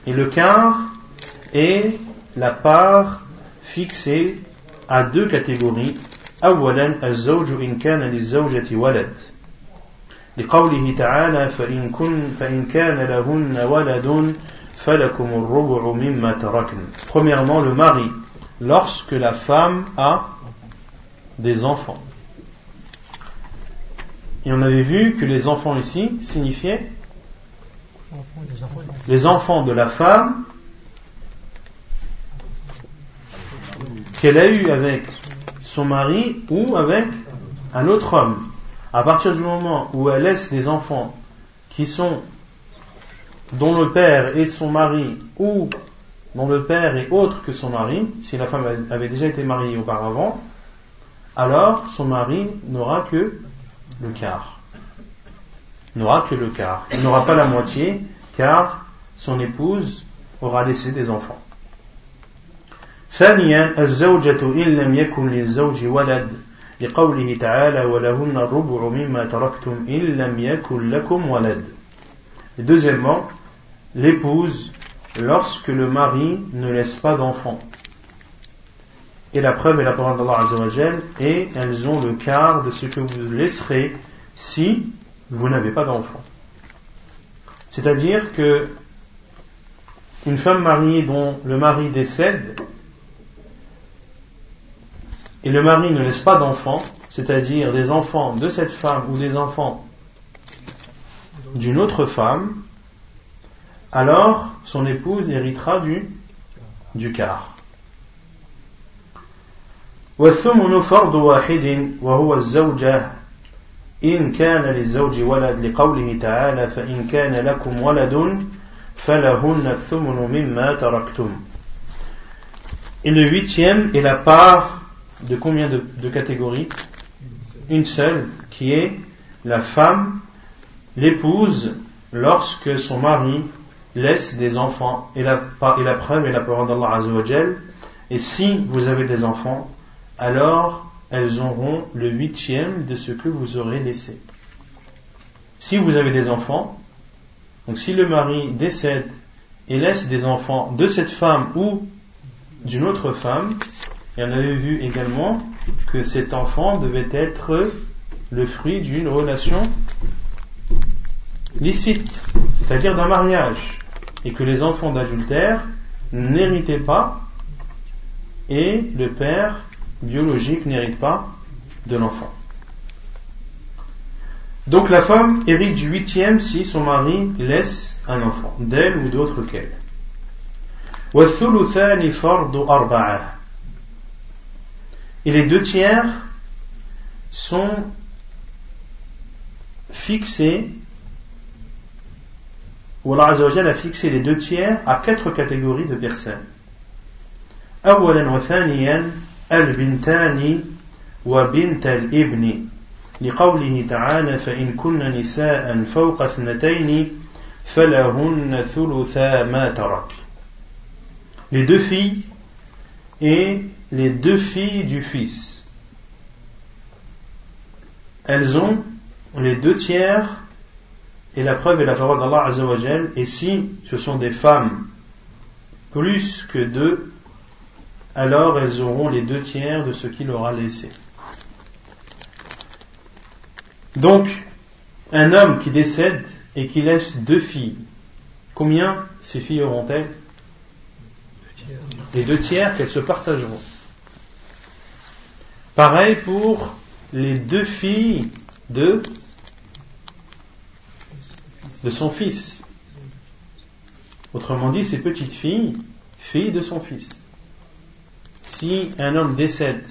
Et le quart est la part fixée à deux catégories. أولا الزوج إن كان للزوجة ولد لقوله تعالى فإن, كن فإن كان لهن ولد فلكم الربع مما تركن Premièrement, le mari, lorsque la femme a des enfants. Et on avait vu que les enfants ici signifiaient les enfants de la femme qu'elle a eu avec son mari ou avec un autre homme. À partir du moment où elle laisse des enfants qui sont dont le père est son mari ou dont le père est autre que son mari, si la femme avait déjà été mariée auparavant, alors son mari n'aura que le quart. N'aura que le quart. Il n'aura pas la moitié, car son épouse aura laissé des enfants. ثانيا الزوجة إن لم يكن للزوج ولد لقوله تعالى ولهن الربع مما تركتم إن لم يكن لكم ولد. Et deuxièmement, l'épouse lorsque le mari ne laisse pas d'enfants. Et la preuve est la parole d'Allah Azzawajal, et elles ont le quart de ce que vous laisserez si vous n'avez pas d'enfants. C'est-à-dire que une femme mariée dont le mari décède et le mari ne laisse pas d'enfants, c'est-à-dire des enfants de cette femme ou des enfants d'une autre femme, alors son épouse héritera du, du quart. والثمن فرض واحد وهو الزوجة إن كان للزوج ولد لقوله تعالى فإن كان لكم ولد فلهن الثمن مما تركتم Et le huitième est la part de combien de, de catégories Une seule, qui est la femme, l'épouse, lorsque son mari laisse des enfants. Et la, et la preuve est la parole d'Allah Azzawajal. Et si vous avez des enfants, alors elles auront le huitième de ce que vous aurez laissé. Si vous avez des enfants, donc si le mari décède et laisse des enfants de cette femme ou d'une autre femme, et on avait vu également que cet enfant devait être le fruit d'une relation licite, c'est-à-dire d'un mariage et que les enfants d'adultère n'héritaient pas et le père biologique n'hérite pas de l'enfant. Donc la femme hérite du huitième si son mari laisse un enfant, d'elle ou d'autre qu'elle. Et les deux tiers sont fixés, ou Allah a fixé les deux tiers à quatre catégories de personnes. أولا وثانيا البنتان وبنت الابن لقوله تعالى فإن كن نساء فوق اثنتين فلهن ثلثا ما ترك les deux filles et les deux filles du fils elles ont les deux tiers et la preuve est la parole d'Allah Azzawajal et si ce sont des femmes plus que deux alors elles auront les deux tiers de ce qu'il aura laissé donc, un homme qui décède et qui laisse deux filles, combien ces filles auront-elles? Les deux tiers qu'elles se partageront. Pareil pour les deux filles de, de son fils. Autrement dit, ces petites filles, filles de son fils. Si un homme décède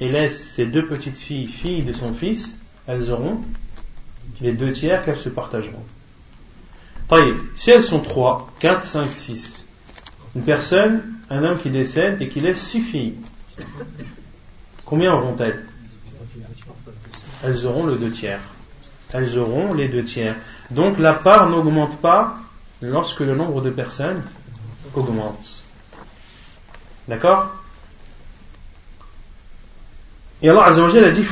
et laisse ces deux petites filles, filles de son fils, elles auront les deux tiers qu'elles se partageront. Si elles sont trois, quatre, cinq, six, une personne, un homme qui décède et qui laisse six filles, combien auront-elles? Elles auront le deux tiers. Elles auront les deux tiers. Donc la part n'augmente pas lorsque le nombre de personnes augmente. D'accord? Et Allah Azzawajal a dit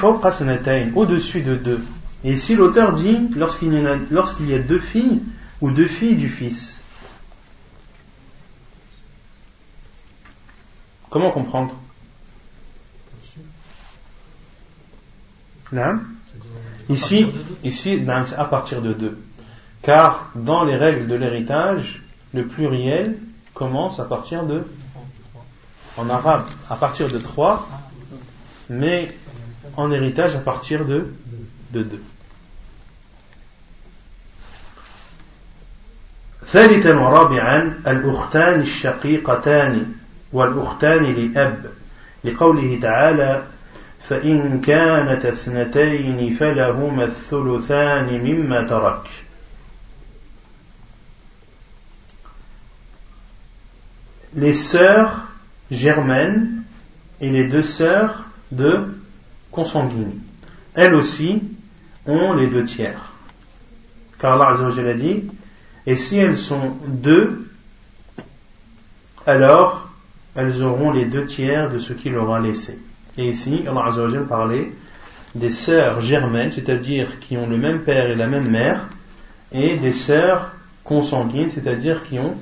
au-dessus de deux. Et ici l'auteur dit lorsqu'il y, a, deux filles ou deux filles du fils. Comment comprendre? Ici, ici c'est à partir de deux. Car dans les règles de l'héritage, le pluriel commence à partir de, en arabe, à partir de trois mais en héritage à partir de, de deux. ثالثا ورابعا الأختان الشقيقتان والأختان لأب لقوله تعالى فإن كانت اثنتين فلهما الثلثان مما ترك les sœurs germaines et les deux sœurs de consanguines. Elles aussi ont les deux tiers. Car Allah a dit, et si elles sont deux, alors elles auront les deux tiers de ce qu'il aura laissé. Et ici, Allah Azza parlait des sœurs germaines, c'est-à-dire qui ont le même père et la même mère, et des sœurs consanguines, c'est-à-dire qui ont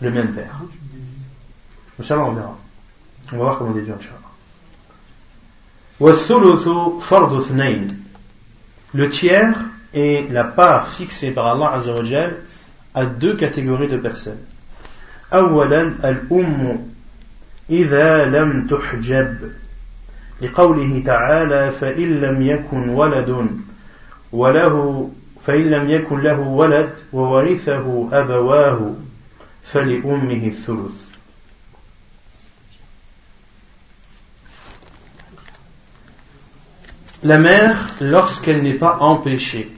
le même père. Le on verra. On va voir comment déduire, Inch'Allah. Le tiers est la part fixée par Allah Azzawajal à deux catégories de personnes. أولا الأم إذا لم تحجب لقوله تعالى فإن لم يكن ولد وله فإن لم يكن له ولد وورثه أبواه فلأمه الثلث la mère lorsqu'elle n'est pas empêchée.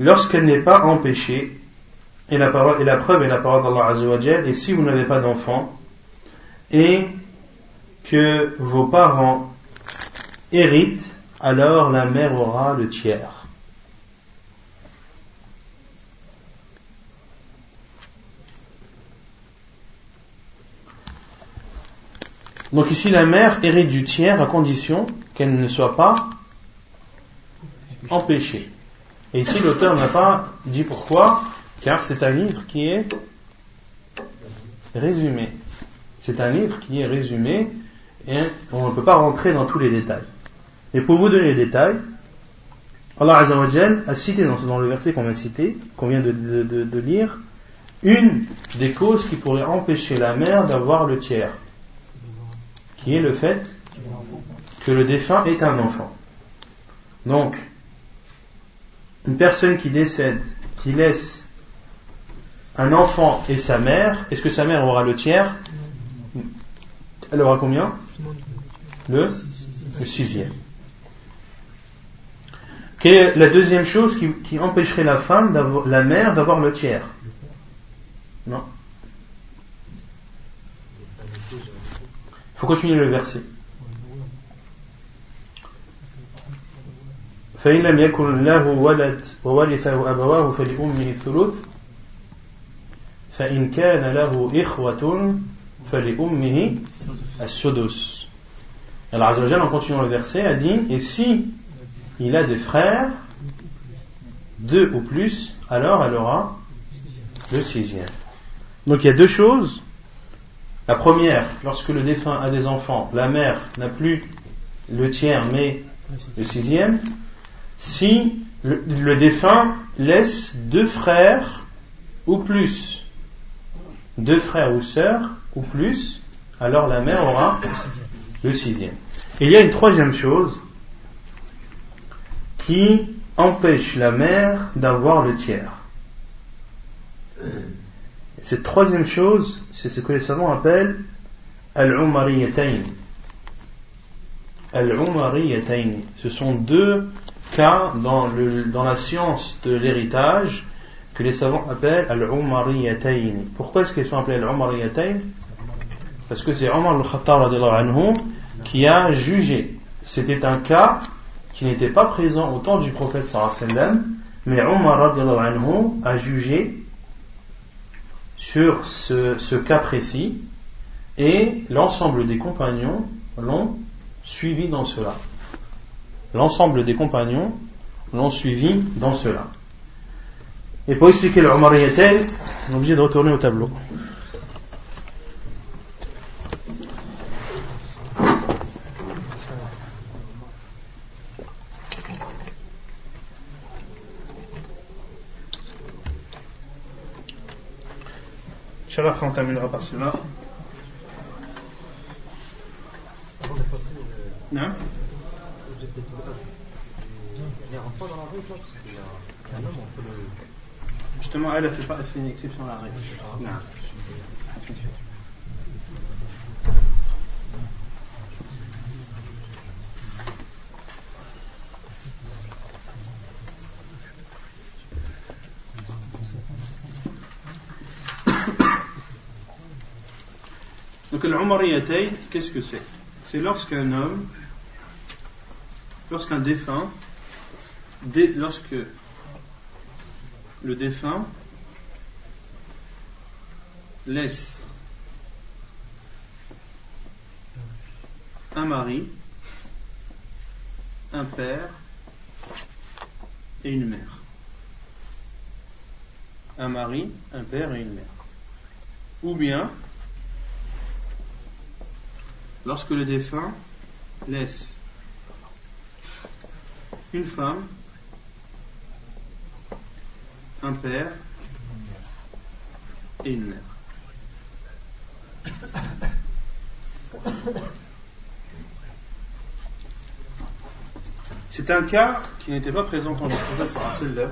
Lorsqu'elle n'est pas empêchée, et la, parole, et la preuve est la parole d'Allah Azzawajal, et si vous n'avez pas d'enfant, et que vos parents héritent, alors la mère aura le tiers. Donc ici, la mère hérite du tiers à condition qu'elle ne soit pas empêchée. Et ici, l'auteur n'a pas dit pourquoi, car c'est un livre qui est résumé. C'est un livre qui est résumé et on ne peut pas rentrer dans tous les détails. Et pour vous donner les détails, Allah Azzawajal a cité dans, le verset qu'on vient citer, qu'on vient de, de lire, une des causes qui pourrait empêcher la mère d'avoir le tiers, qui le fait que le défunt est un enfant. Donc, une personne qui décède, qui laisse un enfant et sa mère, est-ce que sa mère aura le tiers? Elle aura combien? Le, sixième. Quelle est la deuxième chose qui, empêcherait la femme, la mère, d'avoir le tiers? Non. faut continuer le verset. فإن لم يكن له ولد وورثه أبواه فلأمه الثلث فإن كان له إخوة فلأمه السدس Alors Azzawajal, en continuant le verset, a dit Et si il a des frères, deux ou plus, alors elle aura le sixième. Donc il y a deux choses. la première, lorsque le défunt a des enfants, la mère n'a plus le tiers mais le sixième. Si le, défunt laisse deux frères ou plus, deux frères ou sœurs ou plus, alors la mère aura le sixième. Et il y a une troisième chose qui empêche la mère d'avoir le tiers. Cette troisième chose, c'est ce que les savants appellent al-umariyatayn. Al-umariyatayn. Ce sont deux cas dans, la science de l'héritage que les savants appellent al-umariyatayn. Pourquoi est-ce qu'ils sont appelés al-umariyatayn? Parce que c'est Omar al-Khattab qui a jugé. C'était un cas qui n'était pas présent au temps du prophète sallam, mais Omar a jugé sur ce, cas précis et l'ensemble des compagnons l'ont suivi dans cela. L'ensemble des compagnons l'ont suivi dans cela. Et pour expliquer le on est obligé de retourner au tableau. Inch'Allah, on terminera par cela. Avant de passer. Non dans la rue, ça Parce qu'il y a un homme entre le. Justement, elle a fait, pas, elle fait une exception à la règle. Non. Donc l'Umariyatayn, qu'est-ce que c'est? C'est lorsqu'un homme, lorsqu'un défunt, lorsque le défunt laisse un mari, un père et une mère. Un mari, un père et une mère. Ou bien lorsque le défunt laisse une femme, un père et une mère. C'est un cas qui n'était pas présent quand le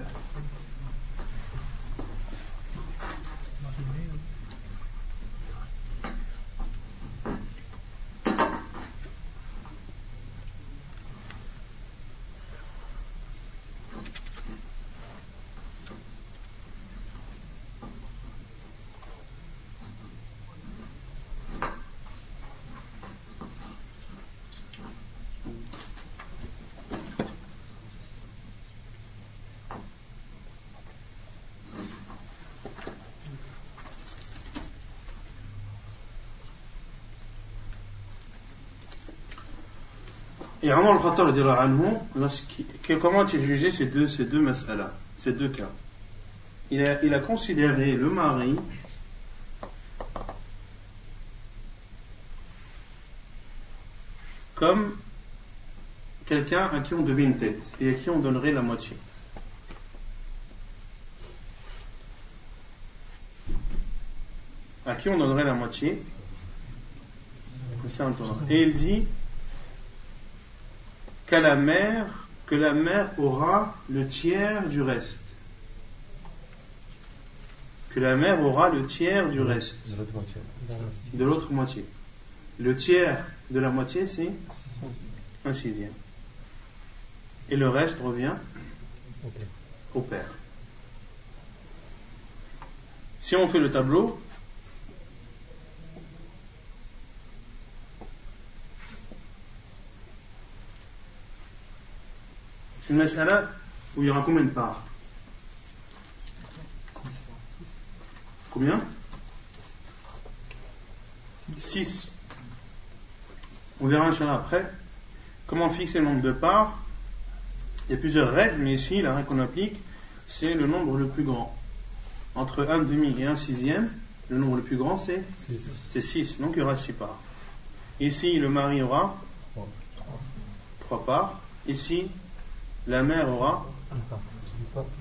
Et Omar al-Khattab, comment a-t-il jugé ces deux, ces deux mas'ala, ces deux cas? Il a, il a considéré le mari comme quelqu'un à qui on devait une tête et à qui on donnerait la moitié. à qui on donnerait la moitié? Et il dit qu'à la mère, que la mère aura le tiers du reste. Que la mère aura le tiers du reste. De l'autre moitié. Le tiers de la moitié, c'est un sixième. Et le reste revient au père. Si on fait le tableau, c'est une masala où il y aura combien de parts? Combien? 6. On verra un après comment fixer le nombre de parts? Il y a plusieurs règles, mais ici, la règle qu'on applique, c'est le nombre le plus grand entre un demi et un sixième, le nombre le plus grand c'est 6. Donc il y aura 6 parts. Ici, le mari aura 3 parts. Ici, la mère aura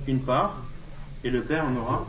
une part. Et le père en aura